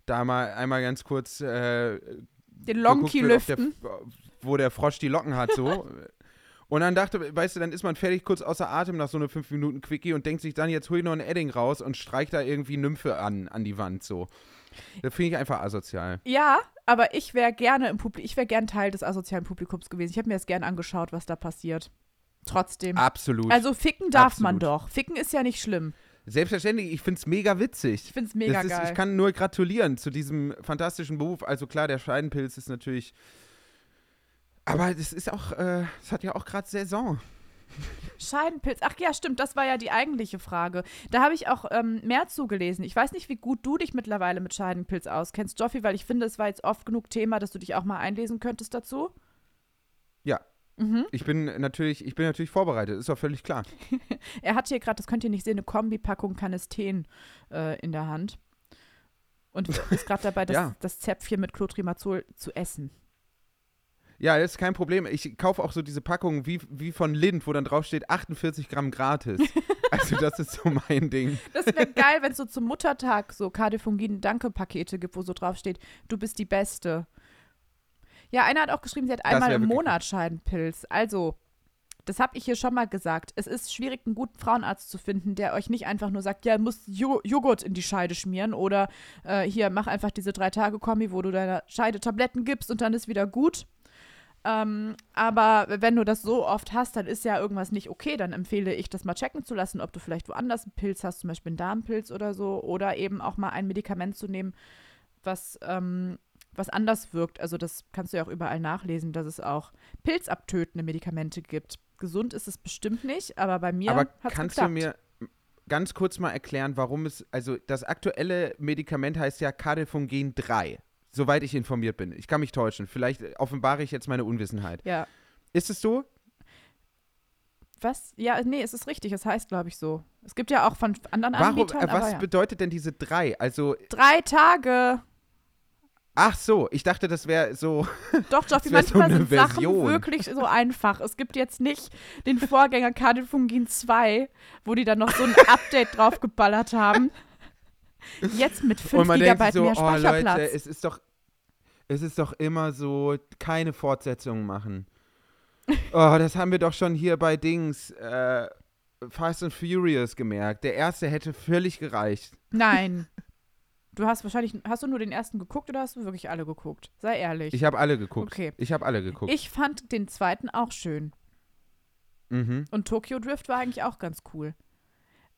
da mal einmal ganz kurz äh, Den ob lüften. Der, wo der Frosch die Locken hat, so. Und dann dachte, weißt du, dann ist man fertig kurz außer Atem nach so einer 5 Minuten Quickie und denkt sich dann, jetzt hol ich noch ein Edding raus und streich da irgendwie Nymphe an, an die Wand, so. Das finde ich einfach asozial. Ja, aber ich wäre gerne im Publikum, ich wäre gern Teil des asozialen Publikums gewesen. Ich habe mir das gern angeschaut, was da passiert. Trotzdem. Absolut. Also ficken darf man Absolut. doch. Ficken ist ja nicht schlimm. Selbstverständlich, ich finde es mega witzig. Ich finde es mega ist, geil. Ich kann nur gratulieren zu diesem fantastischen Beruf. Also klar, der Scheidenpilz ist natürlich. Aber das ist auch, äh, das hat ja auch gerade Saison. Scheidenpilz. Ach ja, stimmt, das war ja die eigentliche Frage. Da habe ich auch ähm, mehr zugelesen. Ich weiß nicht, wie gut du dich mittlerweile mit Scheidenpilz auskennst, Joffi, weil ich finde, es war jetzt oft genug Thema, dass du dich auch mal einlesen könntest dazu. Ja. Mhm. Ich bin natürlich, ich bin natürlich vorbereitet, ist doch völlig klar. Er hat hier gerade, das könnt ihr nicht sehen, eine Kombipackung Canesten äh, in der Hand. Und ist gerade dabei, das, Ja. das Zäpfchen mit Clotrimazol zu essen. Ja, das ist kein Problem. Ich kaufe auch so diese Packungen wie, wie von Lind, wo dann drauf steht 48 Gramm gratis. also das ist so mein Ding. Das wäre geil, wenn es so zum Muttertag so Kardefungin-Danke-Pakete gibt, wo so drauf steht, du bist die Beste. Ja, einer hat auch geschrieben, sie hat einmal im Monat Scheidenpilz. Also, das habe ich hier schon mal gesagt. Es ist schwierig, einen guten Frauenarzt zu finden, der euch nicht einfach nur sagt, ja, du musst Jo- Joghurt in die Scheide schmieren oder äh, hier, mach einfach diese Drei-Tage-Kombi, wo du deiner Scheide Tabletten gibst und dann ist wieder gut. Ähm, aber wenn du das so oft hast, dann ist ja irgendwas nicht okay. Dann empfehle ich, das mal checken zu lassen, ob du vielleicht woanders einen Pilz hast, zum Beispiel einen Darmpilz oder so. Oder eben auch mal ein Medikament zu nehmen, was, ähm, was anders wirkt. Also das kannst du ja auch überall nachlesen, dass es auch pilzabtötende Medikamente gibt. Gesund ist es bestimmt nicht, aber bei mir Aber hat's kannst geklappt. du mir ganz kurz mal erklären, warum es, also das aktuelle Medikament heißt ja Cardefungen 3, soweit ich informiert bin. Ich kann mich täuschen. Vielleicht offenbare ich jetzt meine Unwissenheit. Ja. Ist es so? Was? Ja, nee, es ist richtig. Es heißt, glaube ich, so. Es gibt ja auch von anderen Warum, Anbietern, äh, was ja. bedeutet denn diese 3? Also, Drei Tage. ach so, ich dachte, das wäre so. Doch, so manchmal eine sind Sachen Version. wirklich so einfach. Es gibt jetzt nicht den Vorgänger Cardifungin 2, wo die dann noch so ein Update draufgeballert haben. Jetzt mit 5 und man denkt Gigabyte sich so, mehr oh Speicherplatz. Leute, es ist doch, es ist doch immer so, keine Fortsetzungen machen. Oh, das haben wir doch schon hier bei Dings, äh, Fast and Furious gemerkt. Der erste hätte völlig gereicht. Nein. Du hast wahrscheinlich, hast du nur den ersten geguckt oder hast du wirklich alle geguckt? Sei ehrlich. Ich habe alle geguckt. Okay. Ich habe alle geguckt. Ich fand den zweiten auch schön. mhm. Und Tokyo Drift war eigentlich auch ganz cool.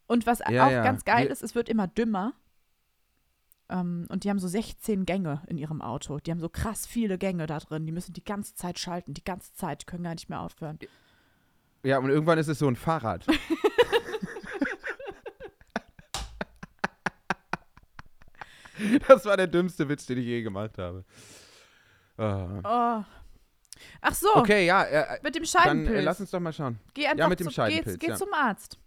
Und was Ja, auch ja. ganz geil ist, es wird immer dümmer. Ähm, und die haben so 16 Gänge in ihrem Auto. Die haben so krass viele Gänge da drin. Die müssen die ganze Zeit schalten, die ganze Zeit. Die können gar nicht mehr aufhören. Ja, und irgendwann ist es so ein Fahrrad. das war der dümmste Witz, den ich je gemacht habe. Ah. Oh. Ach so, Okay, ja, äh, mit dem dann Scheidenpilz. äh, lass uns doch mal schauen. geh einfach mit dem zu, geh, Scheidenpilz, geh ja. zum Arzt.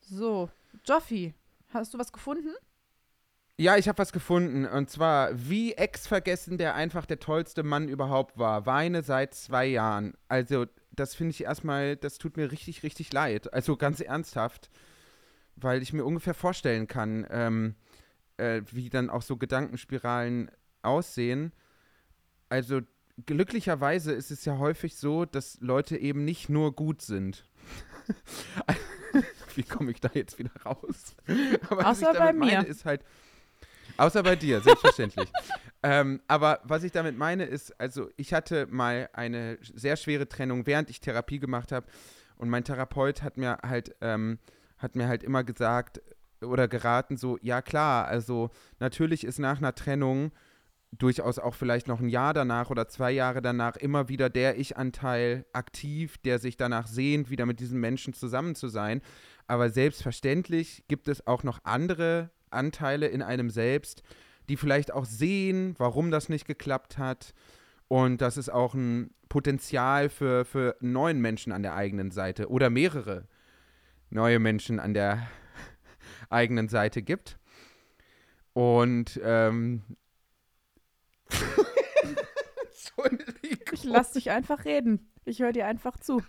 So, Joffi, hast du was gefunden? Ja, ich habe was gefunden. Und zwar, wie ex-vergessen der einfach der tollste Mann überhaupt war. Weine seit zwei Jahren. Also, das finde ich erstmal, das tut mir richtig, richtig leid. Also ganz ernsthaft. Weil ich mir ungefähr vorstellen kann, ähm, äh, wie dann auch so Gedankenspiralen aussehen. Also, glücklicherweise ist es ja häufig so, dass Leute eben nicht nur gut sind. wie komme ich da jetzt wieder raus? Aber was Außer bei mir. ist halt. Außer bei dir, selbstverständlich. ähm, aber was ich damit meine ist, also ich hatte mal eine sehr schwere Trennung, während ich Therapie gemacht habe. Und mein Therapeut hat mir halt, ähm, hat mir halt immer gesagt oder geraten, so, ja klar, also natürlich ist nach einer Trennung durchaus auch vielleicht noch ein Jahr danach oder zwei Jahre danach immer wieder der Ich-Anteil aktiv, der sich danach sehnt, wieder mit diesen Menschen zusammen zu sein. Aber selbstverständlich gibt es auch noch andere Anteile in einem selbst, die vielleicht auch sehen, warum das nicht geklappt hat. Und dass es auch ein Potenzial für, für neuen Menschen an der eigenen Seite oder mehrere neue Menschen an der eigenen Seite gibt. Und ähm, Ich lass dich einfach reden. Ich höre dir einfach zu.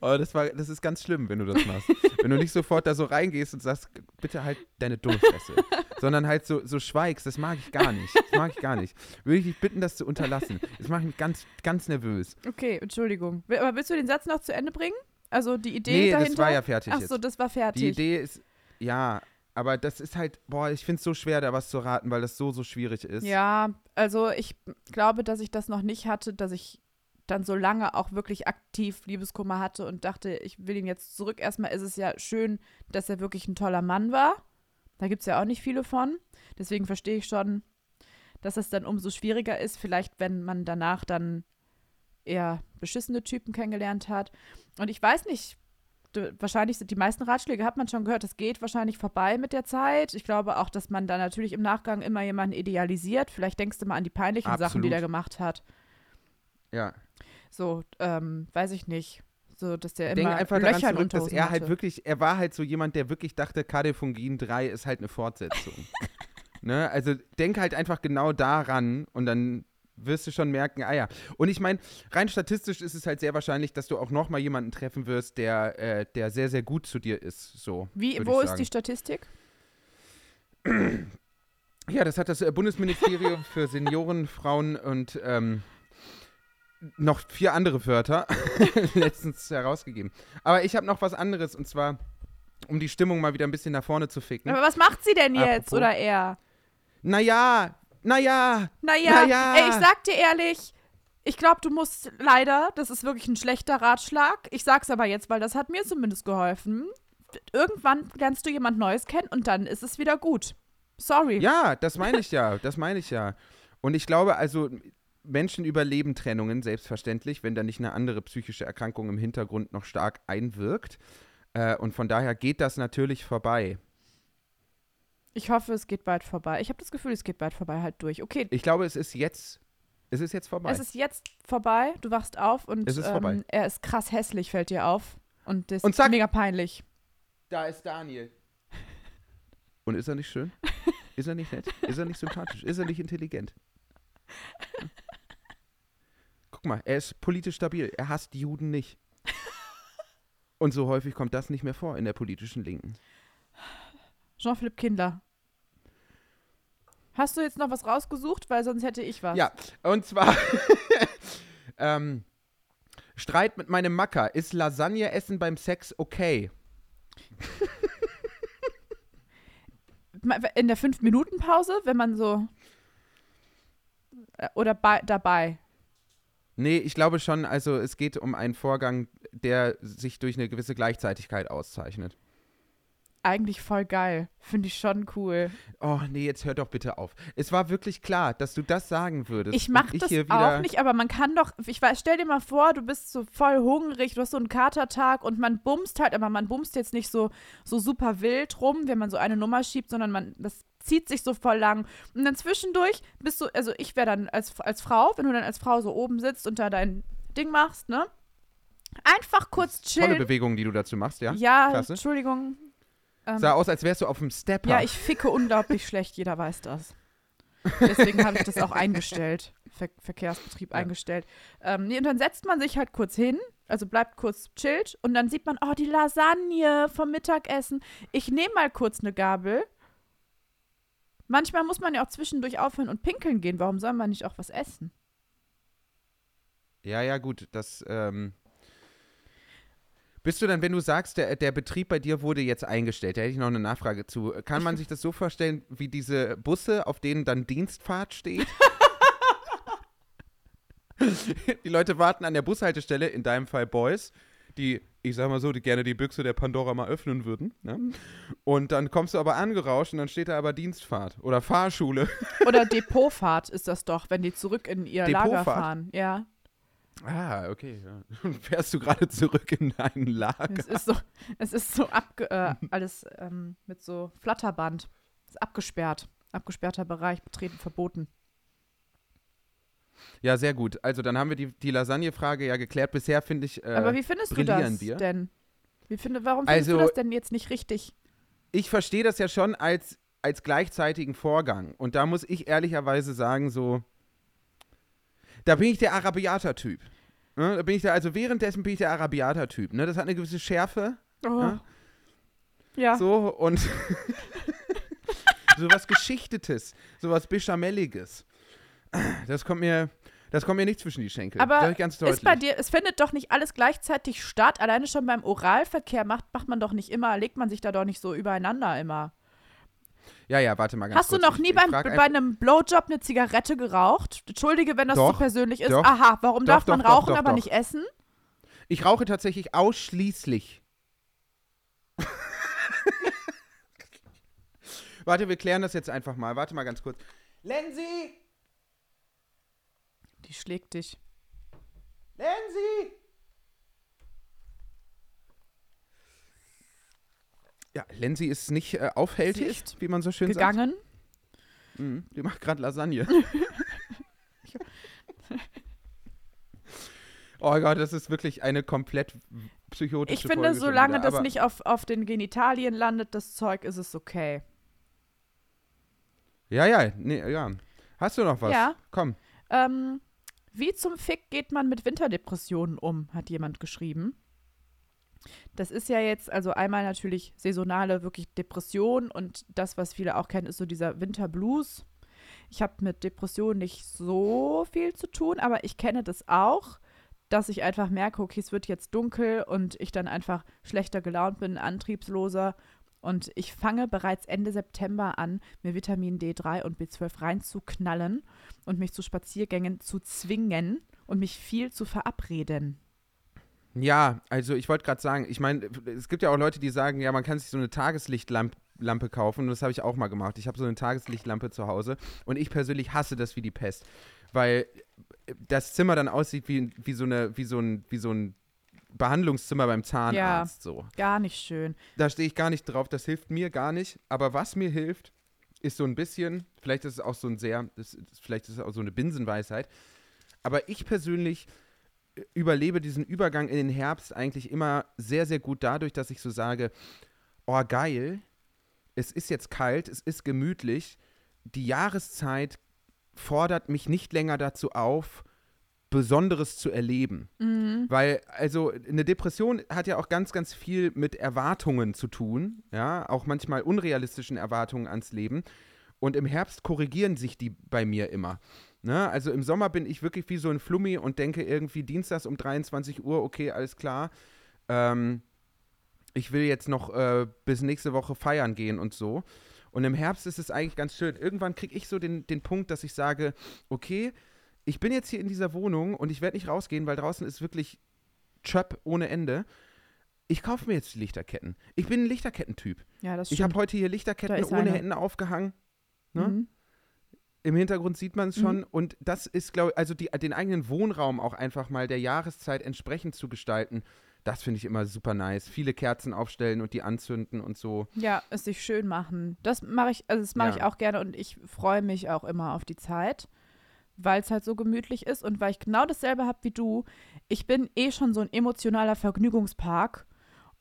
Oh, das, war, das ist ganz schlimm, wenn du das machst. wenn du nicht sofort da so reingehst und sagst, bitte halt deine dumme Fresse. sondern halt so, so schweigst, das mag ich gar nicht. Das mag ich gar nicht. Würde ich dich bitten, das zu unterlassen. Das macht mich ganz, ganz nervös. Okay, Entschuldigung. Aber willst du den Satz noch zu Ende bringen? Also die Idee Nee, dahinter? das war ja fertig Ach jetzt. so, das war fertig. Die Idee ist, ja, aber das ist halt, boah, ich finde es so schwer, da was zu raten, weil das so, so schwierig ist. Ja, also ich glaube, dass ich das noch nicht hatte, dass ich dann so lange auch wirklich aktiv Liebeskummer hatte und dachte, ich will ihn jetzt zurück. Erstmal ist es ja schön, dass er wirklich ein toller Mann war. Da gibt es ja auch nicht viele von. Deswegen verstehe ich schon, dass es dann umso schwieriger ist, vielleicht wenn man danach dann eher beschissene Typen kennengelernt hat. Und ich weiß nicht, wahrscheinlich sind die meisten Ratschläge, hat man schon gehört, das geht wahrscheinlich vorbei mit der Zeit. Ich glaube auch, dass man da natürlich im Nachgang immer jemanden idealisiert. Vielleicht denkst du mal an die peinlichen Sachen, die Absolut. der gemacht hat. Ja. So, ähm, weiß ich nicht. So, dass der Denk immer einfach daran Löcher in zurück, dass er halt wirklich, er war halt so jemand, der wirklich dachte, Fungin 3 ist halt eine Fortsetzung. ne? Also denk halt einfach genau daran und dann wirst du schon merken, ah ja. Und ich meine, rein statistisch ist es halt sehr wahrscheinlich, dass du auch noch mal jemanden treffen wirst, der, äh, der sehr, sehr gut zu dir ist. So, Wie, wo ist die Statistik? Ja, das hat das äh, Bundesministerium für Senioren, Frauen und ähm, noch vier andere Wörter letztens herausgegeben. Aber ich habe noch was anderes und zwar, um die Stimmung mal wieder ein bisschen nach vorne zu ficken. Aber was macht sie denn jetzt? Apropos. Oder er? Naja, naja, Naja, Naja. ey, ich sag dir ehrlich, ich glaube, du musst leider, das ist wirklich ein schlechter Ratschlag. Ich sag's aber jetzt, weil das hat mir zumindest geholfen. Irgendwann lernst du jemand Neues kennen und dann ist es wieder gut. Sorry. ja, das meine ich ja, das meine ich ja. Und ich glaube also, Menschen überleben Trennungen, selbstverständlich, wenn da nicht eine andere psychische Erkrankung im Hintergrund noch stark einwirkt. Äh, und von daher geht das natürlich vorbei. Ich hoffe, es geht bald vorbei. Ich habe das Gefühl, es geht bald vorbei halt durch. Okay, Ich glaube, es ist jetzt, es ist jetzt vorbei. es ist jetzt vorbei. Du wachst auf und Es ist ähm, vorbei. er ist krass hässlich, fällt dir auf. Und das Und ist zack. mega peinlich. Da ist Daniel. Und ist er nicht schön? Ist er nicht nett? Ist er nicht sympathisch? Ist er nicht intelligent? Guck mal, er ist politisch stabil. Er hasst Juden nicht. Und so häufig kommt das nicht mehr vor in der politischen Linken. Jean-Philippe Kindler. Hast du jetzt noch was rausgesucht? Weil sonst hätte ich was. Ja, und zwar ähm, Streit mit meinem Macker. Ist Lasagne essen beim Sex okay? In der Fünf-Minuten-Pause, wenn man so. Äh, Oder bei, dabei. Nee, ich glaube schon, also es geht um einen Vorgang, der sich durch eine gewisse Gleichzeitigkeit auszeichnet. Eigentlich voll geil. Finde ich schon cool. Oh, nee, jetzt hör doch bitte auf. Es war wirklich klar, dass du das sagen würdest. Ich mache das hier wieder, auch nicht, aber man kann doch, ich weiß, stell dir mal vor, du bist so voll hungrig, du hast so einen Katertag und man bumst halt, aber man bumst jetzt nicht so, so super wild rum, wenn man so eine Nummer schiebt, sondern man, das zieht sich so voll lang. Und dann zwischendurch bist du, also ich wäre dann als, als Frau, wenn du dann als Frau so oben sitzt und da dein Ding machst, ne? Einfach kurz Tolle chillen. Bewegungen, die du dazu machst, ja? Ja, Klasse. Entschuldigung. Ähm, Sah aus, als wärst du auf dem Stepper. ja, ich ficke unglaublich schlecht, jeder weiß das. Deswegen habe ich das auch eingestellt. Ver Verkehrsbetrieb Ja. eingestellt. Ähm, nee, und dann setzt man sich halt kurz hin, also bleibt kurz chillt und dann sieht man, oh, die Lasagne vom Mittagessen. Ich nehme mal kurz eine Gabel. Manchmal muss man ja auch zwischendurch aufhören und pinkeln gehen. Warum soll man nicht auch was essen? Ja, ja, gut, das, ähm. Bist du dann, wenn du sagst, der, der Betrieb bei dir wurde jetzt eingestellt, da hätte ich noch eine Nachfrage zu. Kann man sich das so vorstellen, wie diese Busse, auf denen dann Dienstfahrt steht? Die Leute warten an der Bushaltestelle, in deinem Fall Boys, die ich sag mal so, die gerne die Büchse der Pandora mal öffnen würden. Ne? Und dann kommst du aber angerauscht und dann steht da aber Dienstfahrt oder Fahrschule. Oder Depotfahrt ist das doch, wenn die zurück in ihr Lager Depotfahrt? fahren. Ja. Ah, okay. Ja. Und fährst du gerade zurück in dein Lager? Es ist so, es ist so abge äh, alles ähm, mit so Flatterband. Ist abgesperrt. Abgesperrter Bereich, betreten verboten. Ja, sehr gut. Also dann haben wir die, die Lasagne-Frage ja geklärt. Bisher finde ich, äh, Aber wie findest du das wir. denn? Wie finde, warum findest Also- du das denn jetzt nicht richtig? ich verstehe das ja schon als, als gleichzeitigen Vorgang. Und da muss ich ehrlicherweise sagen, so, da bin ich der Arabiater-Typ. Ne? Da bin ich der, also währenddessen bin ich der Arabiater-Typ. Ne? Das hat eine gewisse Schärfe. Oh. Ja. Ja. So und sowas Geschichtetes, sowas Bechamelliges. Das kommt mir, das kommt mir nicht zwischen die Schenkel. Aber. Ist bei dir, es findet doch nicht alles gleichzeitig statt. Alleine schon beim Oralverkehr macht, macht man doch nicht immer, legt man sich da doch nicht so übereinander immer. Ja, ja, warte mal ganz Hast du kurz. noch Ich- nie beim, bei einem Blowjob eine Zigarette geraucht? Entschuldige, wenn das Doch, zu persönlich ist. doch. Aha, warum Doch, darf man rauchen, aber nicht essen? Ich rauche tatsächlich ausschließlich. Warte, wir klären das jetzt einfach mal. Warte mal ganz kurz. Lenzi! Die schlägt dich. Lenzi! Ja, Lenzi ist nicht äh, aufhältig, ist wie man so schön Gegangen. sagt. Mhm, die macht gerade Lasagne. oh Gott, das ist wirklich eine komplett psychotische Ich finde, Folge solange wieder, das nicht auf, auf den Genitalien landet, das Zeug, ist es okay. Ja, ja, nee, ja. Hast du noch was? Ja. Komm. Ähm, wie zum Fick geht man mit Winterdepressionen um, hat jemand geschrieben. Das ist ja jetzt also einmal natürlich saisonale wirklich Depression und das, was viele auch kennen, ist so dieser Winterblues. Ich habe mit Depressionen nicht so viel zu tun, aber ich kenne das auch, dass ich einfach merke, okay, es wird jetzt dunkel und ich dann einfach schlechter gelaunt bin, antriebsloser und ich fange bereits Ende September an, mir Vitamin D3 und B12 reinzuknallen und mich zu Spaziergängen zu zwingen und mich viel zu verabreden. Ja, also ich wollte gerade sagen, ich meine, es gibt ja auch Leute, die sagen, ja, man kann sich so eine Tageslichtlampe Lampe kaufen und das habe ich auch mal gemacht. Ich habe so eine Tageslichtlampe zu Hause und ich persönlich hasse das wie die Pest, weil das Zimmer dann aussieht wie, wie, so, eine, wie, so, ein, wie so ein Behandlungszimmer beim Zahnarzt. So. Gar nicht schön. Da stehe ich gar nicht drauf, das hilft mir gar nicht. Aber was mir hilft, ist so ein bisschen, vielleicht ist es auch so ein sehr, das, vielleicht ist es auch so eine Binsenweisheit, aber ich persönlich äh, überlebe diesen Übergang in den Herbst eigentlich immer sehr, sehr gut dadurch, dass ich so sage, oh geil, es ist jetzt kalt, es ist gemütlich, die Jahreszeit fordert mich nicht länger dazu auf, Besonderes zu erleben. Weil, also, eine Depression hat ja auch ganz, ganz viel mit Erwartungen zu tun, ja, auch manchmal unrealistischen Erwartungen ans Leben. Und im Herbst korrigieren sich die bei mir immer. Ne? Also im Sommer bin ich wirklich wie so ein Flummi und denke irgendwie dienstags um 23 Uhr, okay, alles klar. Ähm, ich will jetzt noch äh, bis nächste Woche feiern gehen und so. Und im Herbst ist es eigentlich ganz schön. Irgendwann kriege ich so den, den Punkt, dass ich sage, okay, ich bin jetzt hier in dieser Wohnung und ich werde nicht rausgehen, weil draußen ist wirklich Chöp ohne Ende. Ich kaufe mir jetzt die Lichterketten. Ich bin ein Lichterkettentyp. Ja, das Ich stimmt. habe heute hier Lichterketten ohne. Hände aufgehangen. Ne? Mhm. Im Hintergrund sieht man es schon. Mhm. Und das ist, glaube ich, also die, den eigenen Wohnraum auch einfach mal der Jahreszeit entsprechend zu gestalten, das finde ich immer super nice. Viele Kerzen aufstellen und die anzünden und so. Ja, es sich schön machen. Das mache ich, also das mache Ja. ich auch gerne und ich freue mich auch immer auf die Zeit, weil es halt so gemütlich ist und weil ich genau dasselbe habe wie du. Ich bin eh schon so ein emotionaler Vergnügungspark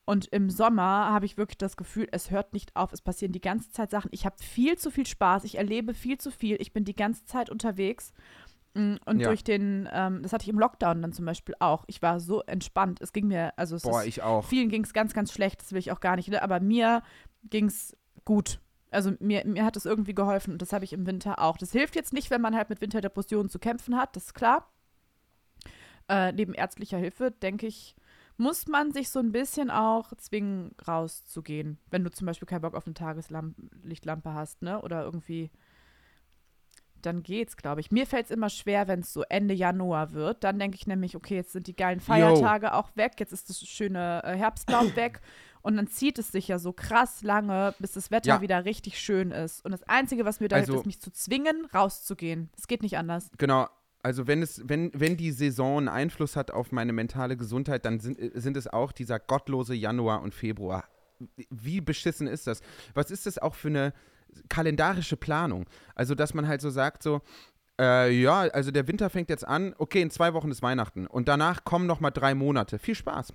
und im Sommer habe ich wirklich das Gefühl, es hört nicht auf, es passieren die ganze Zeit Sachen. Ich habe viel zu viel Spaß, ich erlebe viel zu viel, ich bin die ganze Zeit unterwegs. Mm, Und Ja. durch den, ähm, das hatte ich im Lockdown dann zum Beispiel auch. Ich war so entspannt. Es ging mir, also es Boah, ist ich auch. Vielen ging es ganz, ganz schlecht, das will ich auch gar nicht, ne? aber mir ging es gut. Also mir, mir hat es irgendwie geholfen und das habe ich im Winter auch. Das hilft jetzt nicht, wenn man halt mit Winterdepressionen zu kämpfen hat, das ist klar. Äh, neben ärztlicher Hilfe, denke ich, muss man sich so ein bisschen auch zwingen, rauszugehen. Wenn du zum Beispiel keinen Bock auf eine Tageslichtlampe hast, ne? Oder irgendwie dann geht's, glaube ich. Mir fällt es immer schwer, wenn es so Ende Januar wird. Dann denke ich nämlich, okay, jetzt sind die geilen Feiertage auch weg, jetzt ist das schöne äh, Herbstlaub weg. Und dann zieht es sich ja so krass lange, bis das Wetter Ja. wieder richtig schön ist. Und das Einzige, was mir da hilft, Also- ist, mich zu zwingen, rauszugehen. Es geht nicht anders. Genau. Also wenn es, wenn, wenn die Saison einen Einfluss hat auf meine mentale Gesundheit, dann sind, sind es auch dieser gottlose Januar und Februar. Wie beschissen ist das? Was ist das auch für eine kalendarische Planung? Also, dass man halt so sagt, so, äh, ja, also der Winter fängt jetzt an, okay, in zwei Wochen ist Weihnachten und danach kommen noch mal drei Monate. Viel Spaß.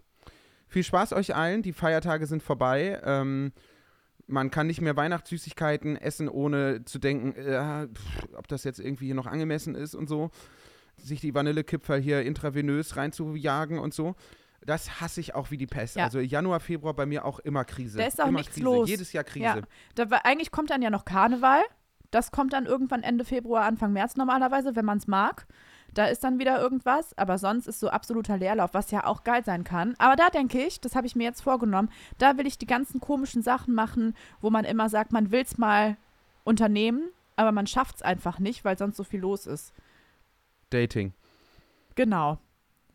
Viel Spaß euch allen, die Feiertage sind vorbei. Ähm, man kann nicht mehr Weihnachtssüßigkeiten essen, ohne zu denken, äh, pff, ob das jetzt irgendwie hier noch angemessen ist und so. Sich die Vanillekipferl hier intravenös reinzujagen und so. Das hasse ich auch wie die Pest. Ja. Also Januar, Februar bei mir auch immer Krise. Da ist auch immer nichts Krise. los. Jedes Jahr Krise. Ja, da war, eigentlich kommt dann ja noch Karneval. Das kommt dann irgendwann Ende Februar, Anfang März normalerweise, wenn man es mag. Da ist dann wieder irgendwas, aber sonst ist so absoluter Leerlauf, was ja auch geil sein kann. Aber da denke ich, das habe ich mir jetzt vorgenommen, da will ich die ganzen komischen Sachen machen, wo man immer sagt, man will es mal unternehmen, aber man schafft es einfach nicht, weil sonst so viel los ist. Dating. Genau.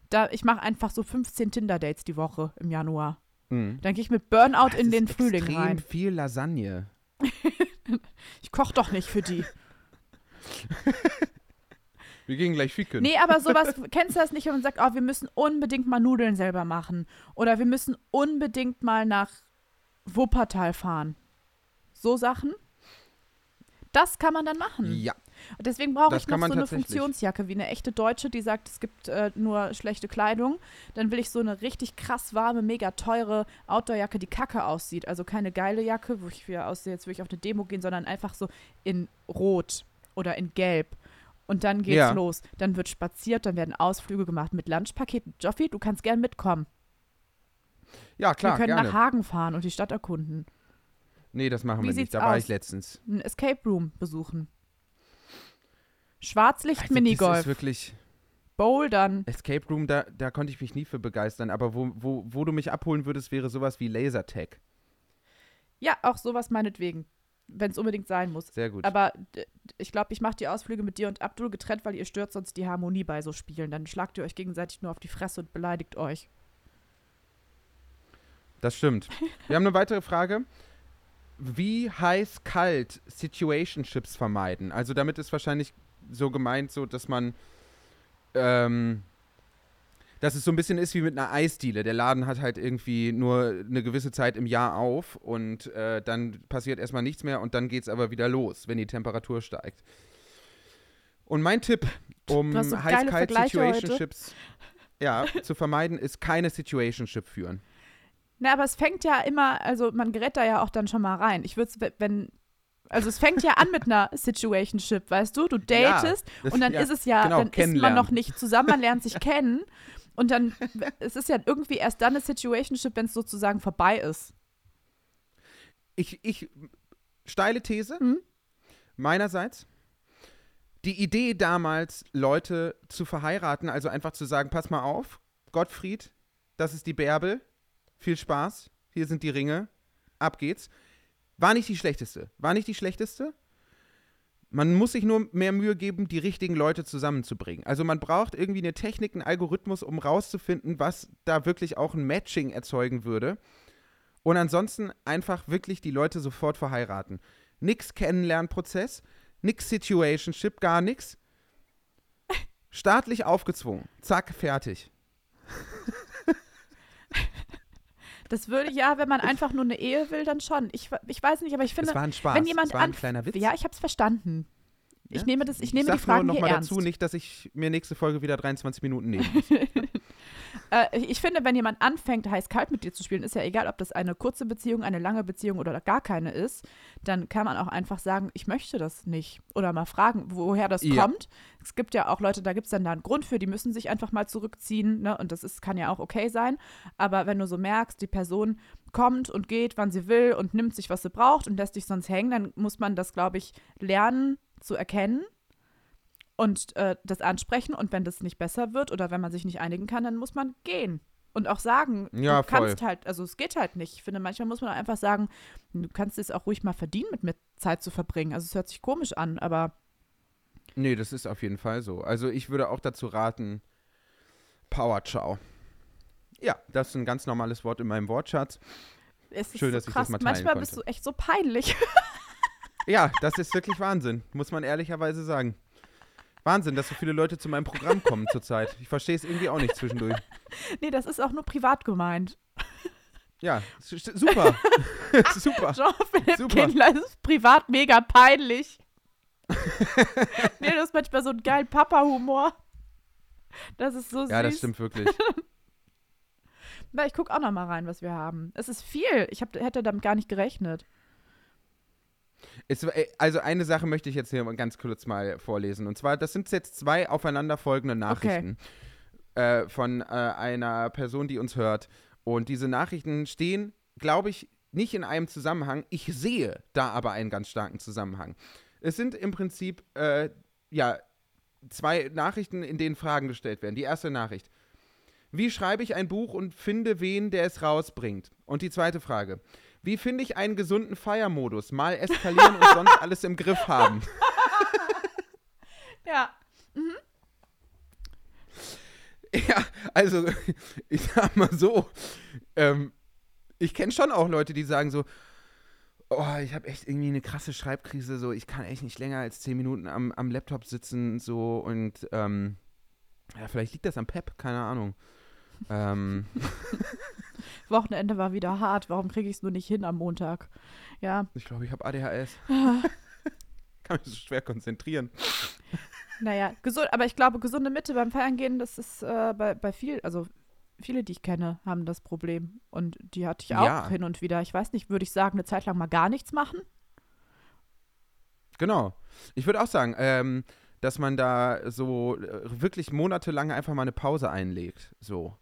Da, ich mache einfach so 15 Tinder-Dates die Woche im Januar. Mhm. Dann gehe ich mit Burnout Das in den Frühling extrem rein. viel Lasagne. Ich koche doch nicht für die. Wir gehen gleich ficken. Nee, aber sowas, kennst du das nicht, wenn man sagt, oh, wir müssen unbedingt mal Nudeln selber machen. Oder wir müssen unbedingt mal nach Wuppertal fahren. So Sachen. Das kann man dann machen. Ja. Und deswegen brauche ich noch so eine. Funktionsjacke, wie eine echte Deutsche, die sagt, es gibt äh, nur schlechte Kleidung. Dann will ich so eine richtig krass warme, mega teure Outdoorjacke, die kacke aussieht. Also keine geile Jacke, wo ich wieder aussehe, jetzt will ich auf eine Demo gehen, sondern einfach so in Rot oder in Gelb. Und dann geht's Ja. los. Dann wird spaziert, dann werden Ausflüge gemacht mit Lunchpaketen. Joffi, du kannst gern mitkommen. Ja, klar, Wir können gerne. nach Hagen fahren und die Stadt erkunden. Nee, das machen Wie wir nicht. Da war aus? ich letztens. Ein Escape Room besuchen. Also, Schwarzlicht Das Minigolf. ist wirklich Bouldern. Escape Room, da, da konnte ich mich nie für begeistern. Aber wo, wo, wo du mich abholen würdest, wäre sowas wie Lasertag. Ja, auch sowas meinetwegen. Wenn es unbedingt sein muss. Sehr gut. Aber ich glaube, ich mache die Ausflüge mit dir und Abdul getrennt, weil ihr stört sonst die Harmonie bei so Spielen. Dann schlagt ihr euch gegenseitig nur auf die Fresse und beleidigt euch. Das stimmt. Wir haben eine weitere Frage. Wie heiß kalt Situationships vermeiden? Also damit ist wahrscheinlich so gemeint, so dass man, ähm, dass es so ein bisschen ist wie mit einer Eisdiele. Der Laden hat halt irgendwie nur eine gewisse Zeit im Jahr auf und äh, dann passiert erstmal nichts mehr und dann geht es aber wieder los, wenn die Temperatur steigt. Und mein Tipp, um so geile heiß-kalt Vergleiche heute. Situationships ja, zu vermeiden, ist keine Situationship führen. Na, aber es fängt ja immer, also man gerät da ja auch dann schon mal rein. Ich würde es, wenn, also es fängt ja an mit einer Situationship, weißt du? Du Ja, datest das- und dann ja, ist es ja, genau, dann ist man noch nicht zusammen, man lernt sich kennen und dann, es ist ja irgendwie erst dann eine Situationship, wenn es sozusagen vorbei ist. ich, ich, steile These Mhm. meinerseits. Die Idee damals, Leute zu verheiraten, also einfach zu sagen, pass mal auf, Gottfried, das ist die Bärbel, viel Spaß, hier sind die Ringe, ab geht's, war nicht die schlechteste. War nicht die schlechteste. Man muss sich nur mehr Mühe geben, die richtigen Leute zusammenzubringen. Also man braucht irgendwie eine Technik, einen Algorithmus, um rauszufinden, was da wirklich auch ein Matching erzeugen würde. Und ansonsten einfach wirklich die Leute sofort verheiraten. Nix Kennenlernprozess, nix Situationship, gar nix. Staatlich aufgezwungen. Zack, fertig. Das würde ja, wenn man einfach nur eine Ehe will, dann schon. Ich, ich weiß nicht, aber ich finde, Das war ein Spaß. wenn jemand das war ein kleiner Witz. ja, ich habe es verstanden. Ich Ja? nehme das, ich nehme die sag Fragen nur noch mal ernst. dazu, nicht, dass ich mir nächste Folge wieder 23 Minuten nehme. Äh, ich finde, wenn jemand anfängt, heiß-kalt mit dir zu spielen, ist ja egal, ob das eine kurze Beziehung, eine lange Beziehung oder gar keine ist, dann kann man auch einfach sagen, ich möchte das nicht. Oder mal fragen, woher das Ja. kommt. Es gibt ja auch Leute, da gibt es dann da einen Grund für, die müssen sich einfach mal zurückziehen. Ne? Und das ist, kann ja auch okay sein. Aber wenn du so merkst, die Person kommt und geht, wann sie will und nimmt sich, was sie braucht und lässt dich sonst hängen, dann muss man das, glaube ich, lernen zu erkennen und äh, das ansprechen. Und wenn das nicht besser wird oder wenn man sich nicht einigen kann, dann muss man gehen. Und auch sagen, Ja, du kannst voll. halt, also es geht halt nicht. Ich finde, manchmal muss man auch einfach sagen, du kannst es auch ruhig mal verdienen, mit mir Zeit zu verbringen. Also es hört sich komisch an, aber Nee, das ist auf jeden Fall so. Also ich würde auch dazu raten, Power Ciao. Ja, das ist ein ganz normales Wort in meinem Wortschatz. Es ist Schön, so dass ich das krass. mal teilen Manchmal konnte. bist du echt so peinlich. Ja, das ist wirklich Wahnsinn, muss man ehrlicherweise sagen. Wahnsinn, dass so viele Leute zu meinem Programm kommen zurzeit. Ich verstehe es irgendwie auch nicht zwischendurch. nee, das ist auch nur privat gemeint. Ja, super. super. Jean-Philipp. Kindler ist privat mega peinlich. nee, das ist manchmal so ein geil Papa-Humor. Das ist so süß. Ja, das stimmt wirklich. Na, ich gucke auch noch mal rein, was wir haben. Es ist viel. Ich hab, hätte damit gar nicht gerechnet. Es, äh, also eine Sache möchte ich jetzt hier ganz kurz mal vorlesen. Und zwar, das sind jetzt zwei aufeinanderfolgende Nachrichten äh, von äh, einer Person, die uns hört. Und diese Nachrichten stehen, glaube ich, nicht in einem Zusammenhang. Ich sehe da aber einen ganz starken Zusammenhang. Es sind im Prinzip, äh, ja, zwei Nachrichten, in denen Fragen gestellt werden. Die erste Nachricht. Wie schreibe ich ein Buch und finde wen, der es rausbringt? Und die zweite Frage. Wie finde ich einen gesunden Feiermodus? Mal eskalieren und sonst alles im Griff haben. Ja. Ja, also ich sag mal so, ähm, ich kenne schon auch Leute, die sagen so, oh, ich habe echt irgendwie eine krasse Schreibkrise, so ich kann echt nicht länger als zehn Minuten am, am Laptop sitzen, so und ähm, ja, vielleicht liegt das am Pep, keine Ahnung. Ähm, Wochenende war wieder hart. Warum kriege ich es nur nicht hin am Montag? Ja, ich glaube, ich habe ADHS. kann mich so schwer konzentrieren. naja, gesund, aber ich glaube, gesunde Mitte beim Feiern gehen, das ist äh, bei, bei viel, also viele, die ich kenne, haben das Problem. Und die hatte ich auch Ja. hin und wieder. Ich weiß nicht, würde ich sagen, eine Zeit lang mal gar nichts machen? Genau. Ich würde auch sagen, ähm, dass man da so äh, wirklich monatelang einfach mal eine Pause einlegt. So.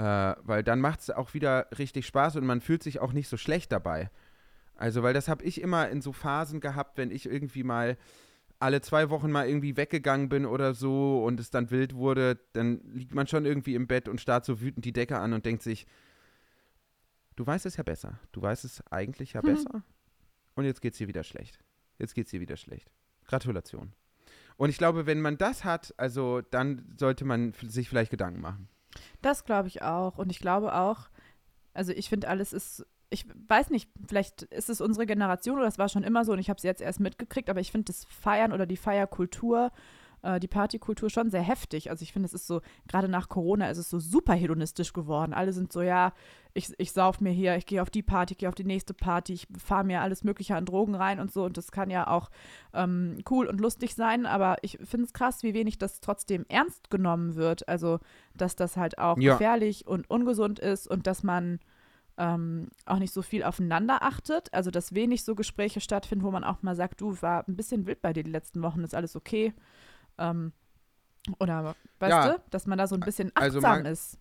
Äh, weil dann macht es auch wieder richtig Spaß und man fühlt sich auch nicht so schlecht dabei. Also, weil das habe ich immer in so Phasen gehabt, wenn ich irgendwie mal alle zwei Wochen mal irgendwie weggegangen bin oder so und es dann wild wurde, dann liegt man schon irgendwie im Bett und starrt so wütend die Decke an und denkt sich, du weißt es ja besser. Du weißt es eigentlich ja Mhm. besser. Und jetzt geht's dir wieder schlecht. Jetzt geht's dir wieder schlecht. Gratulation. Und ich glaube, wenn man das hat, also dann sollte man sich vielleicht Gedanken machen. Das glaube ich auch. Und ich glaube auch, also ich finde, alles ist, ich weiß nicht, vielleicht ist es unsere Generation oder es war schon immer so und ich habe es jetzt erst mitgekriegt, aber ich finde das Feiern oder die Feierkultur, äh, die Partykultur schon sehr heftig. Also ich finde, es ist so, gerade nach Corona ist es so super hedonistisch geworden. Alle sind so, ja, ich, ich sauf mir hier, ich gehe auf die Party, ich gehe auf die nächste Party, ich fahre mir alles Mögliche an Drogen rein und so. Und das kann ja auch ähm, cool und lustig sein, aber ich finde es krass, wie wenig das trotzdem ernst genommen wird. Also, dass das halt auch Ja. gefährlich und ungesund ist und dass man ähm, auch nicht so viel aufeinander achtet. Also, dass wenig so Gespräche stattfinden, wo man auch mal sagt, du, war ein bisschen wild bei dir die letzten Wochen, ist alles okay. Ähm, oder, weißt Ja. du, dass man da so ein bisschen Also achtsam man- ist.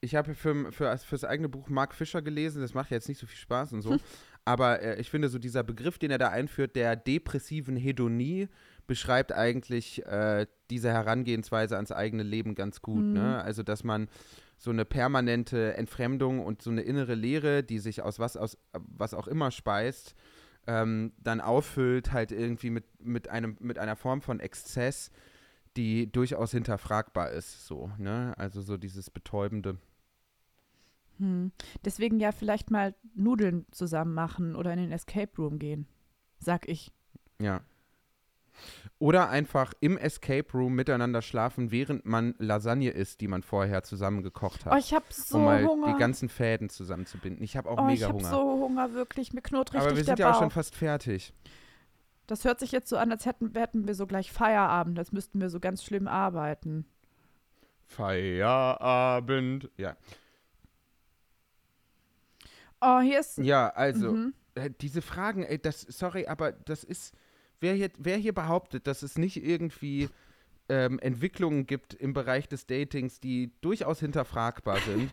Ich habe für, für, für das eigene Buch Mark Fischer gelesen, das macht jetzt nicht so viel Spaß und so, aber äh, ich finde so dieser Begriff, den er da einführt, der depressiven Hedonie, beschreibt eigentlich äh, diese Herangehensweise ans eigene Leben ganz gut. Mhm. Ne? Also, dass man so eine permanente Entfremdung und so eine innere Leere, die sich aus was, aus was auch immer speist, ähm, dann auffüllt halt irgendwie mit, mit, einem, mit einer Form von Exzess, die durchaus hinterfragbar ist. So, ne? Also so dieses betäubende. Hm. Deswegen ja vielleicht mal Nudeln zusammen machen oder in den Escape Room gehen, sag ich. Ja. Oder einfach im Escape Room miteinander schlafen, während man Lasagne isst, die man vorher zusammen gekocht hat. Oh, ich habe so um mal Hunger. die ganzen Fäden zusammenzubinden. Ich habe auch oh, ich mega habe Hunger. so Hunger, wirklich. Mir knurrt richtig Aber wir der sind ja auch schon fast fertig. Das hört sich jetzt so an, als hätten, hätten wir so gleich Feierabend, als müssten wir so ganz schlimm arbeiten. Feierabend. Ja. Oh, hier ist. Ja, also, Mhm. äh, diese Fragen, ey, das, sorry, aber das ist, wer hier, wer hier behauptet, dass es nicht irgendwie ähm, Entwicklungen gibt im Bereich des Datings, die durchaus hinterfragbar sind,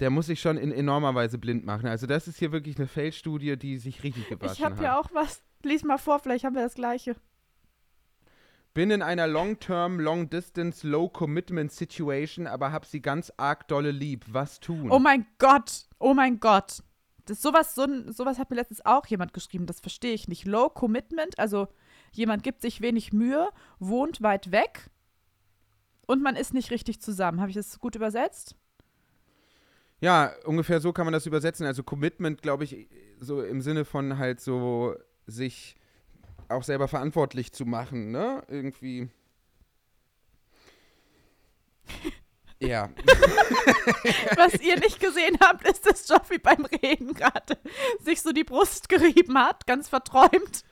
der muss sich schon in enormer Weise blind machen. Also das ist hier wirklich eine Feldstudie, die sich richtig gewaschen Ich habe hat. ja auch was. Lies mal vor, vielleicht haben wir das gleiche. Bin in einer Long-Term, Long-Distance, Low-Commitment-Situation, aber hab sie ganz arg dolle lieb. Was tun? Oh mein Gott, oh mein Gott. Das sowas, so, sowas hat mir letztens auch jemand geschrieben, das verstehe ich nicht. Low Commitment, also jemand gibt sich wenig Mühe, wohnt weit weg und man ist nicht richtig zusammen. Habe ich das gut übersetzt? Ja, ungefähr so kann man das übersetzen. Also Commitment, glaube ich, so im Sinne von halt so sich auch selber verantwortlich zu machen, ne? Irgendwie. Ja. Was ihr nicht gesehen habt, ist, dass Joffi beim Reden gerade sich so die Brust gerieben hat, ganz verträumt.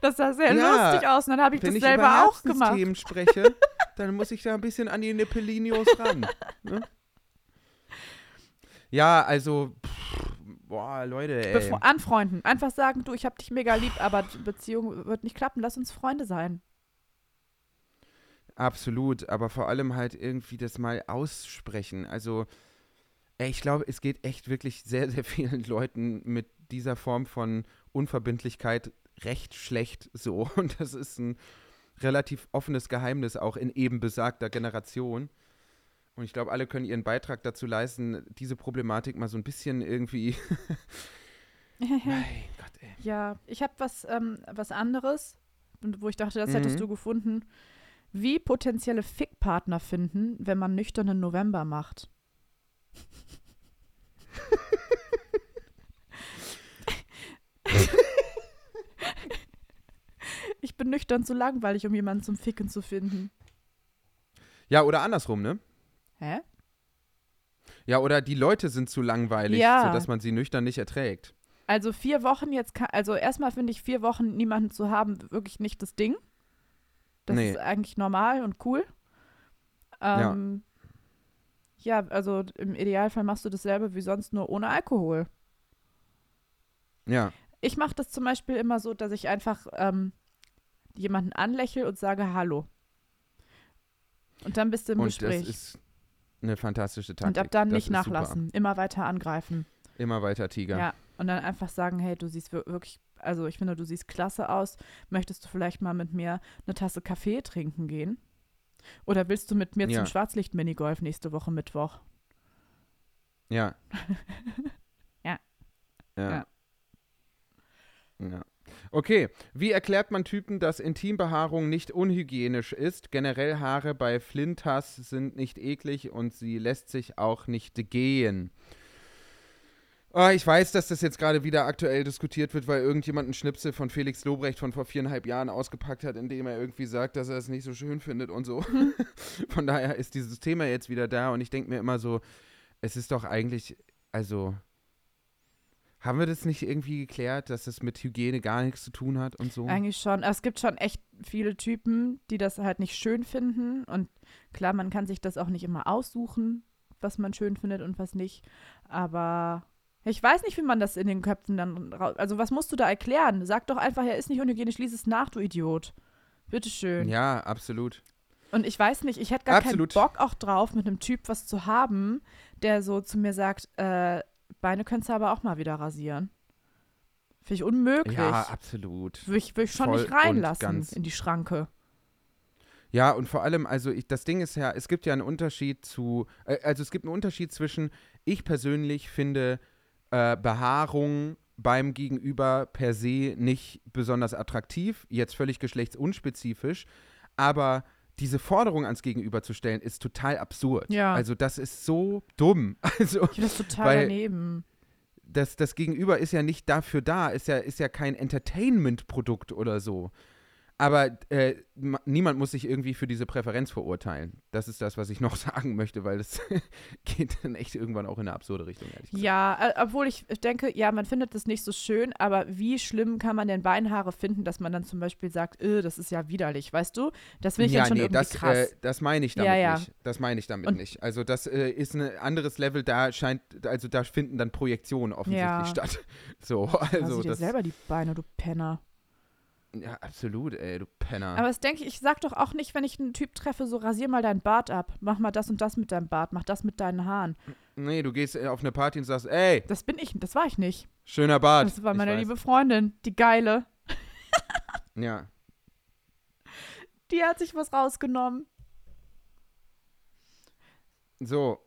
Das sah sehr Ja, lustig aus und dann habe ich Wenn das ich selber über auch gemacht. Herzensthemen spreche, dann muss ich da ein bisschen an die Nippelinios ran. Ne? Ja, also, pff, boah, Leute, ey. Befre anfreunden. Einfach sagen, du, ich habe dich mega lieb, aber die Beziehung wird nicht klappen. Lass uns Freunde sein. Absolut, aber vor allem halt irgendwie das mal aussprechen. Also, ich glaube, es geht echt wirklich sehr, sehr vielen Leuten mit dieser Form von Unverbindlichkeit recht schlecht so. Und das ist ein relativ offenes Geheimnis auch in eben besagter Generation. Und ich glaube, alle können ihren Beitrag dazu leisten, diese Problematik mal so ein bisschen irgendwie. mein Gott, ey. Ja, ich habe was, ähm, was anderes, wo ich dachte, das hättest Mhm. du gefunden. Wie potenzielle Fickpartner finden, wenn man nüchternen November macht. ich bin nüchtern zu langweilig, um jemanden zum Ficken zu finden. Ja, oder andersrum, ne? Hä? Ja, oder die Leute sind zu langweilig, Ja. sodass man sie nüchtern nicht erträgt. Also vier Wochen jetzt, kann, also erstmal finde ich vier Wochen niemanden zu haben wirklich nicht das Ding. Das Nee. ist eigentlich normal und cool. Ja. Ähm, ja. also im Idealfall machst du dasselbe wie sonst nur ohne Alkohol. Ja. Ich mache das zum Beispiel immer so, dass ich einfach ähm, jemanden anlächle und sage Hallo. Und dann bist du im Und Gespräch. das ist eine fantastische Taktik. und ab dann Das nicht ist super. nachlassen, immer weiter angreifen. Immer weiter Tiger. Ja. Und dann einfach sagen, hey, du siehst wir- wirklich, also ich finde, du siehst klasse aus. Möchtest du vielleicht mal mit mir eine Tasse Kaffee trinken gehen? Oder willst du mit mir Ja. zum Schwarzlicht-Minigolf nächste Woche Mittwoch? Ja. Ja. Ja. Ja. Ja. Okay, wie erklärt man Typen, dass Intimbehaarung nicht unhygienisch ist? Generell Haare bei Flintas sind nicht eklig und sie lässt sich auch nicht gehen. Ah, ich weiß, dass das jetzt gerade wieder aktuell diskutiert wird, weil irgendjemand einen Schnipsel von Felix Lobrecht von vor viereinhalb Jahren ausgepackt hat, in dem er irgendwie sagt, dass er es nicht so schön findet und so. von daher ist dieses Thema jetzt wieder da und ich denke mir immer so, es ist doch eigentlich, also haben wir das nicht irgendwie geklärt, dass das mit Hygiene gar nichts zu tun hat und so? Eigentlich schon. Es gibt schon echt viele Typen, die das halt nicht schön finden. Und klar, man kann sich das auch nicht immer aussuchen, was man schön findet und was nicht. Aber ich weiß nicht, wie man das in den Köpfen dann. rau- Also, was musst du da erklären? Sag doch einfach, er ist nicht unhygienisch, lies es nach, du Idiot. Bitteschön. Ja, absolut. Und ich weiß nicht, ich hätte gar Absolut. keinen Bock auch drauf, mit einem Typ was zu haben, der so zu mir sagt, äh, Beine könntest du aber auch mal wieder rasieren. Finde ich unmöglich. Ja, absolut. Würde ich, würd ich schon Voll nicht reinlassen in die Schranke. Ja, und vor allem, also ich, das Ding ist ja, es gibt ja einen Unterschied zu, äh, also es gibt einen Unterschied zwischen, ich persönlich finde äh, Behaarung beim Gegenüber per se nicht besonders attraktiv, jetzt völlig geschlechtsunspezifisch, aber diese Forderung ans Gegenüber zu stellen, ist total absurd. Ja. Also das ist so dumm. Also Ich finde das total Weil- daneben. das, das Gegenüber ist ja nicht dafür da, ist ja, ist ja kein Entertainment-Produkt oder so. Aber äh, ma- niemand muss sich irgendwie für diese Präferenz verurteilen. Das ist das, was ich noch sagen möchte, weil das geht dann echt irgendwann auch in eine absurde Richtung, ehrlich gesagt. Ja, äh, obwohl ich denke, ja, man findet das nicht so schön, aber wie schlimm kann man denn Beinhaare finden, dass man dann zum Beispiel sagt, äh, das ist ja widerlich, weißt du? Das finde ich ja, dann schon nee, irgendwie das, krass. äh, das meine ich damit Ja, ja. nicht. Das meine ich damit Und- nicht. Also das äh, ist ein anderes Level, da scheint, also da finden dann Projektionen offensichtlich Ja. statt. So, also dir das, selber die Beine, du Penner. Ja, absolut, ey, du Penner. Aber das denke ich, ich sag doch auch nicht, wenn ich einen Typ treffe, so rasier mal deinen Bart ab, mach mal das und das mit deinem Bart, mach das mit deinen Haaren. nee, du gehst äh, auf eine Party und sagst, ey, Das bin ich, das war ich nicht. schöner Bart. Das war meine liebe Freundin, die geile. Ja. Die hat sich was rausgenommen. So.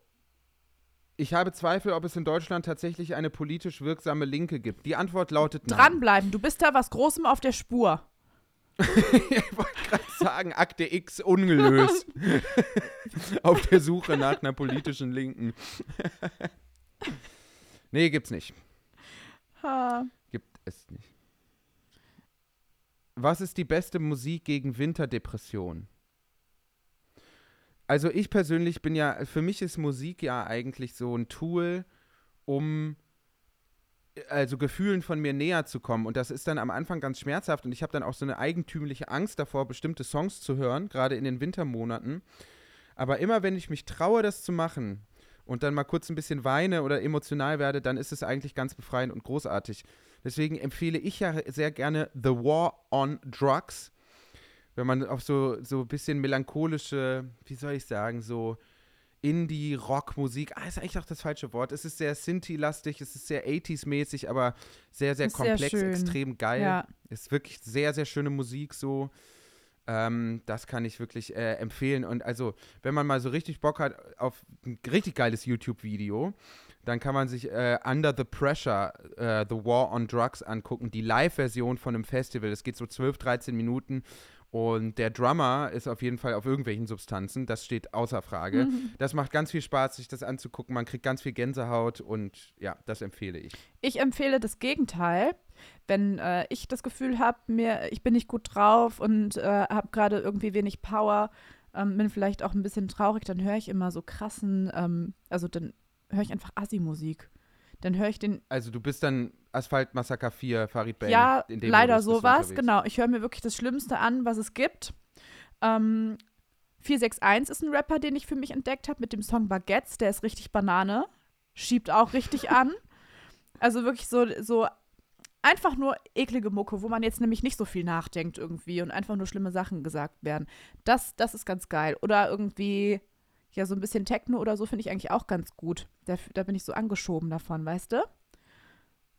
Ich habe Zweifel, ob es in Deutschland tatsächlich eine politisch wirksame Linke gibt. Die Antwort lautet nein. Dranbleiben, du bist da was Großem auf der Spur. ich wollte gerade sagen, Akte X ungelöst. Auf der Suche nach einer politischen Linken. nee, gibt's nicht. Ha. Gibt es nicht. Was ist die beste Musik gegen Winterdepression? Also ich persönlich bin ja, für mich ist Musik ja eigentlich so ein Tool, um also Gefühlen von mir näher zu kommen. Und das ist dann am Anfang ganz schmerzhaft. Und ich habe dann auch so eine eigentümliche Angst davor, bestimmte Songs zu hören, gerade in den Wintermonaten. Aber immer wenn ich mich traue, das zu machen und dann mal kurz ein bisschen weine oder emotional werde, dann ist es eigentlich ganz befreiend und großartig. Deswegen empfehle ich ja sehr gerne The War on Drugs. Wenn man auf so, so ein bisschen melancholische, wie soll ich sagen, so Indie-Rock-Musik, ah, ist eigentlich auch das falsche Wort. Es ist sehr Sinti-lastig, es ist sehr 80s-mäßig, aber sehr, sehr Ist sehr komplex, schön. extrem geil. Ja. Ist wirklich sehr, sehr schöne Musik so. Ähm, das kann ich wirklich äh, empfehlen. Und also, wenn man mal so richtig Bock hat auf ein richtig geiles YouTube-Video, dann kann man sich äh, Under the Pressure, äh, The War on Drugs angucken, die Live-Version von einem Festival. Das geht so 12, 13 Minuten. Und der Drummer ist auf jeden Fall auf irgendwelchen Substanzen. Das steht außer Frage. Das macht ganz viel Spaß, sich das anzugucken. Man kriegt ganz viel Gänsehaut und ja, das empfehle ich. Ich empfehle das Gegenteil. Wenn äh, ich das Gefühl habe, mir, ich bin nicht gut drauf und äh, habe gerade irgendwie wenig Power, ähm, bin vielleicht auch ein bisschen traurig, dann höre ich immer so krassen, ähm, also dann höre ich einfach Assi-Musik. Dann höre ich den, Also du bist dann Asphalt Massaker 4, Farid Bang. ja, in dem leider sowas, genau. Ich höre mir wirklich das Schlimmste an, was es gibt. Ähm, 461 ist ein Rapper, den ich für mich entdeckt habe mit dem Song Baguettes. Der ist richtig Banane. Schiebt auch richtig an. Also wirklich so, so einfach nur eklige Mucke, wo man jetzt nämlich nicht so viel nachdenkt irgendwie und einfach nur schlimme Sachen gesagt werden. Das, das ist ganz geil. Oder irgendwie, ja, so ein bisschen Techno oder so finde ich eigentlich auch ganz gut. Da, da bin ich so angeschoben davon, weißt du?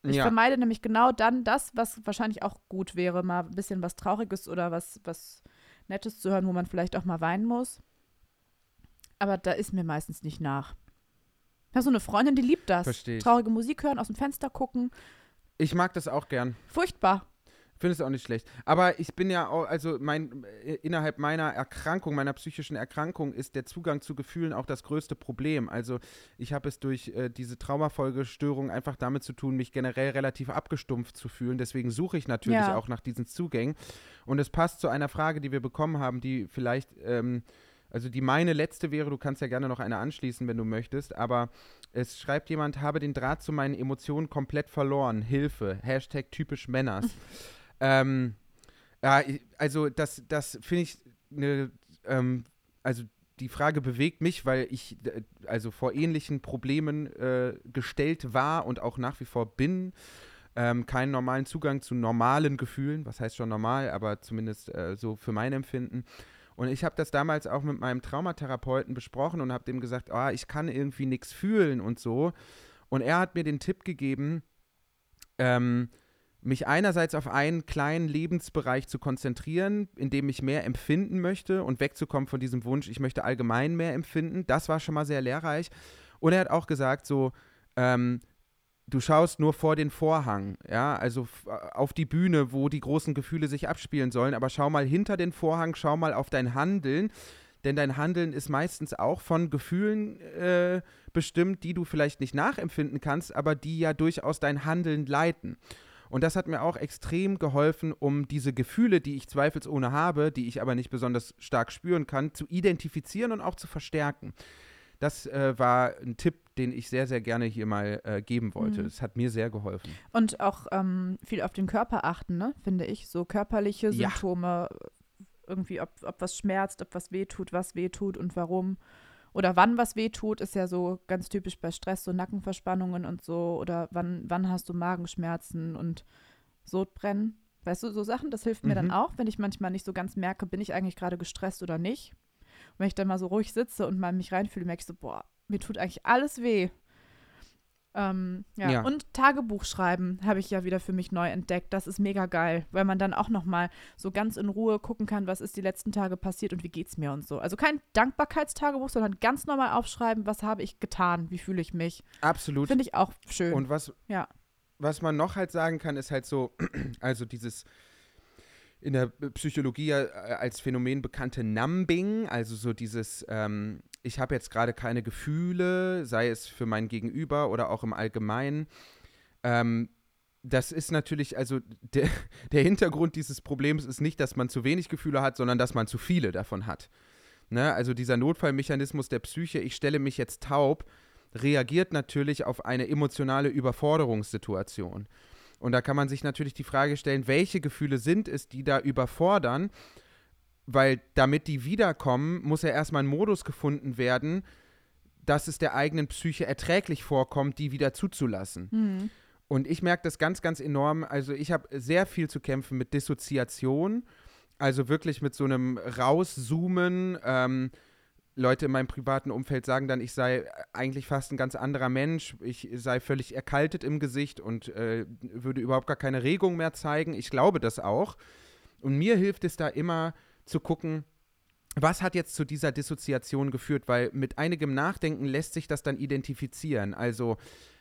Ich Ja. vermeide nämlich genau dann das, was wahrscheinlich auch gut wäre, mal ein bisschen was Trauriges oder was, was Nettes zu hören, wo man vielleicht auch mal weinen muss. Aber da ist mir meistens nicht nach. Habe so eine Freundin, die liebt das. Versteh ich. Traurige Musik hören, aus dem Fenster gucken. Ich mag das auch gern. Furchtbar. Finde es auch nicht schlecht. Aber ich bin ja auch, also mein, äh, innerhalb meiner Erkrankung, meiner psychischen Erkrankung, ist der Zugang zu Gefühlen auch das größte Problem. Also ich habe es durch äh, diese Traumafolgestörung einfach damit zu tun, mich generell relativ abgestumpft zu fühlen. Deswegen suche ich natürlich Ja. auch nach diesen Zugängen. Und es passt zu einer Frage, die wir bekommen haben, die vielleicht, ähm, also die meine letzte wäre, du kannst ja gerne noch eine anschließen, wenn du möchtest, aber es schreibt jemand, habe den Draht zu meinen Emotionen komplett verloren. Hilfe. Hashtag typisch Männers. Ähm, ja, also das, das finde ich eine, ähm, also die Frage bewegt mich, weil ich also vor ähnlichen Problemen äh, gestellt war und auch nach wie vor bin. Ähm, keinen normalen Zugang zu normalen Gefühlen, was heißt schon normal, aber zumindest äh, so für mein Empfinden. Und ich habe das damals auch mit meinem Traumatherapeuten besprochen und habe dem gesagt, ah, ich kann irgendwie nichts fühlen und so. Und er hat mir den Tipp gegeben, ähm, mich einerseits auf einen kleinen Lebensbereich zu konzentrieren, in dem ich mehr empfinden möchte und wegzukommen von diesem Wunsch, ich möchte allgemein mehr empfinden. Das war schon mal sehr lehrreich. Und er hat auch gesagt, so, ähm, du schaust nur vor den Vorhang, ja, also f- auf die Bühne, wo die großen Gefühle sich abspielen sollen, aber schau mal hinter den Vorhang, schau mal auf dein Handeln, denn dein Handeln ist meistens auch von Gefühlen äh, bestimmt, die du vielleicht nicht nachempfinden kannst, aber die ja durchaus dein Handeln leiten. Und das hat mir auch extrem geholfen, um diese Gefühle, die ich zweifelsohne habe, die ich aber nicht besonders stark spüren kann, zu identifizieren und auch zu verstärken. Das äh, war ein Tipp, den ich sehr, sehr gerne hier mal äh, geben wollte. Mhm. Es hat mir sehr geholfen. Und auch ähm, viel auf den Körper achten, ne? finde ich. So körperliche Ja. Symptome, irgendwie, ob, ob was schmerzt, ob was wehtut, was wehtut und warum. Oder wann was wehtut, ist ja so ganz typisch bei Stress, so Nackenverspannungen und so. Oder wann, wann hast du Magenschmerzen und Sodbrennen. Weißt du, so Sachen, das hilft mir dann Mhm. auch, wenn ich manchmal nicht so ganz merke, bin ich eigentlich gerade gestresst oder nicht. Und wenn ich dann mal so ruhig sitze und mal mich reinfühle, merke ich so, boah, mir tut eigentlich alles weh. Ähm, ja. Ja. Und Tagebuch schreiben habe ich ja wieder für mich neu entdeckt. Das ist mega geil, weil man dann auch noch mal so ganz in Ruhe gucken kann, was ist die letzten Tage passiert und wie geht's mir und so. Also kein Dankbarkeitstagebuch, sondern ganz normal aufschreiben, was habe ich getan, wie fühle ich mich. Absolut. Finde ich auch schön. Und was, Ja. was man noch halt sagen kann, ist halt so, also dieses, in der Psychologie äh, als Phänomen bekannte Numbing, also so dieses, ähm, ich habe jetzt gerade keine Gefühle, sei es für mein Gegenüber oder auch im Allgemeinen. Ähm, das ist natürlich, also der, der Hintergrund dieses Problems ist nicht, dass man zu wenig Gefühle hat, sondern dass man zu viele davon hat. Ne? Also dieser Notfallmechanismus der Psyche, ich stelle mich jetzt taub, reagiert natürlich auf eine emotionale Überforderungssituation. Und da kann man sich natürlich die Frage stellen, welche Gefühle sind es, die da überfordern? Weil damit die wiederkommen, muss ja erstmal ein Modus gefunden werden, dass es der eigenen Psyche erträglich vorkommt, die wieder zuzulassen. Mhm. Und ich merke das ganz, ganz enorm. Also ich habe sehr viel zu kämpfen mit Dissoziation, also wirklich mit so einem Rauszoomen. Ähm, Leute in meinem privaten Umfeld sagen dann, ich sei eigentlich fast ein ganz anderer Mensch, ich sei völlig erkaltet im Gesicht und äh, würde überhaupt gar keine Regung mehr zeigen. Ich glaube das auch. Und mir hilft es da immer zu gucken, was hat jetzt zu dieser Dissoziation geführt, weil mit einigem Nachdenken lässt sich das dann identifizieren. Also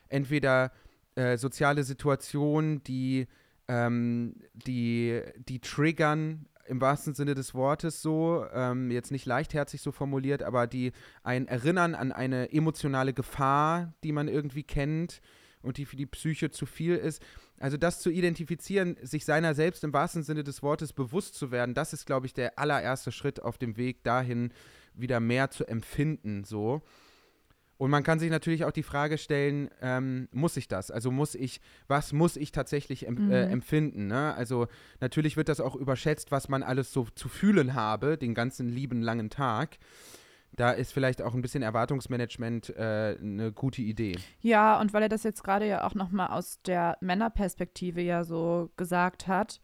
entweder äh, soziale Situationen, die, ähm, die, die triggern im wahrsten Sinne des Wortes so, ähm, jetzt nicht leichtherzig so formuliert, aber die ein Erinnern an eine emotionale Gefahr, die man irgendwie kennt und die für die Psyche zu viel ist. Also das zu identifizieren, sich seiner selbst im wahrsten Sinne des Wortes bewusst zu werden, das ist, glaube ich, der allererste Schritt auf dem Weg dahin, wieder mehr zu empfinden, so. Und man kann sich natürlich auch die Frage stellen, ähm, muss ich das? Also muss ich, was muss ich tatsächlich em äh, mhm. äh, empfinden? Ne? Also natürlich wird das auch überschätzt, was man alles so zu fühlen habe, den ganzen lieben langen Tag. Da ist vielleicht auch ein bisschen Erwartungsmanagement äh, eine gute Idee. Ja, und weil er das jetzt gerade ja auch nochmal aus der Männerperspektive ja so gesagt hat,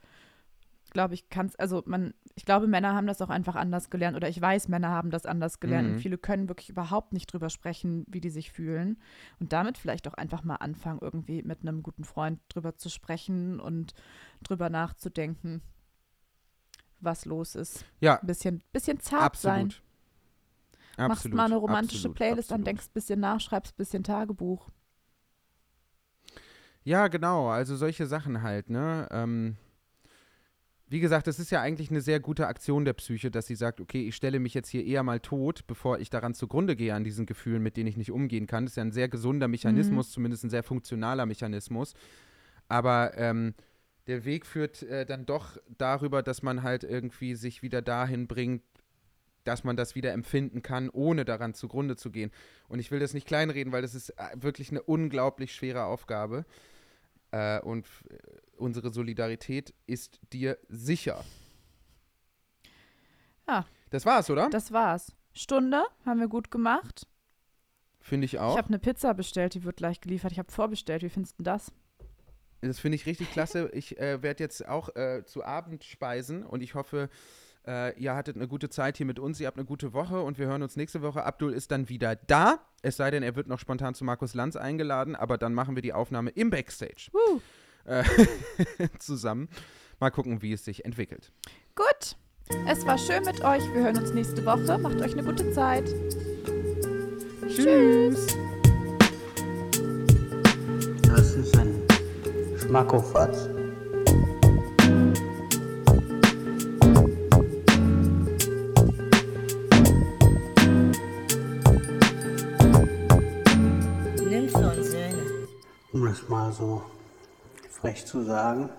glaube ich, kann es, also man, ich glaube, Männer haben das auch einfach anders gelernt oder ich weiß, Männer haben das anders gelernt mhm. und viele können wirklich überhaupt nicht drüber sprechen, wie die sich fühlen und damit vielleicht auch einfach mal anfangen, irgendwie mit einem guten Freund drüber zu sprechen und drüber nachzudenken, was los ist. Ja. Ein bisschen, bisschen zart absolut. sein. Absolut. Machst mal eine romantische absolut, Playlist absolut. an, denkst ein bisschen nach, schreibst ein bisschen Tagebuch. Ja, genau, also solche Sachen halt, ne? Ähm, wie gesagt, es ist ja eigentlich eine sehr gute Aktion der Psyche, dass sie sagt, okay, ich stelle mich jetzt hier eher mal tot, bevor ich daran zugrunde gehe an diesen Gefühlen, mit denen ich nicht umgehen kann. Das ist ja ein sehr gesunder Mechanismus, mhm. zumindest ein sehr funktionaler Mechanismus. Aber ähm, der Weg führt äh, dann doch darüber, dass man halt irgendwie sich wieder dahin bringt, dass man das wieder empfinden kann, ohne daran zugrunde zu gehen. Und ich will das nicht kleinreden, weil das ist äh, wirklich eine unglaublich schwere Aufgabe. Äh, und unsere Solidarität ist dir sicher. Ja. Das war's, oder? Das war's. Stunde haben wir gut gemacht. Finde ich auch. Ich habe eine Pizza bestellt, die wird gleich geliefert. Ich habe vorbestellt. Wie findest du das? Das finde ich richtig klasse. Ich äh, werde jetzt auch äh, zu Abend speisen und ich hoffe, äh, ihr hattet eine gute Zeit hier mit uns, ihr habt eine gute Woche und wir hören uns nächste Woche. Abdul ist dann wieder da. Es sei denn, er wird noch spontan zu Markus Lanz eingeladen, aber dann machen wir die Aufnahme im Backstage äh, zusammen. Mal gucken, wie es sich entwickelt. Gut. Es war schön mit euch. Wir hören uns nächste Woche. Macht euch eine gute Zeit. Tschüss. Das ist ein Schmackofatz. Um es mal so frech zu sagen.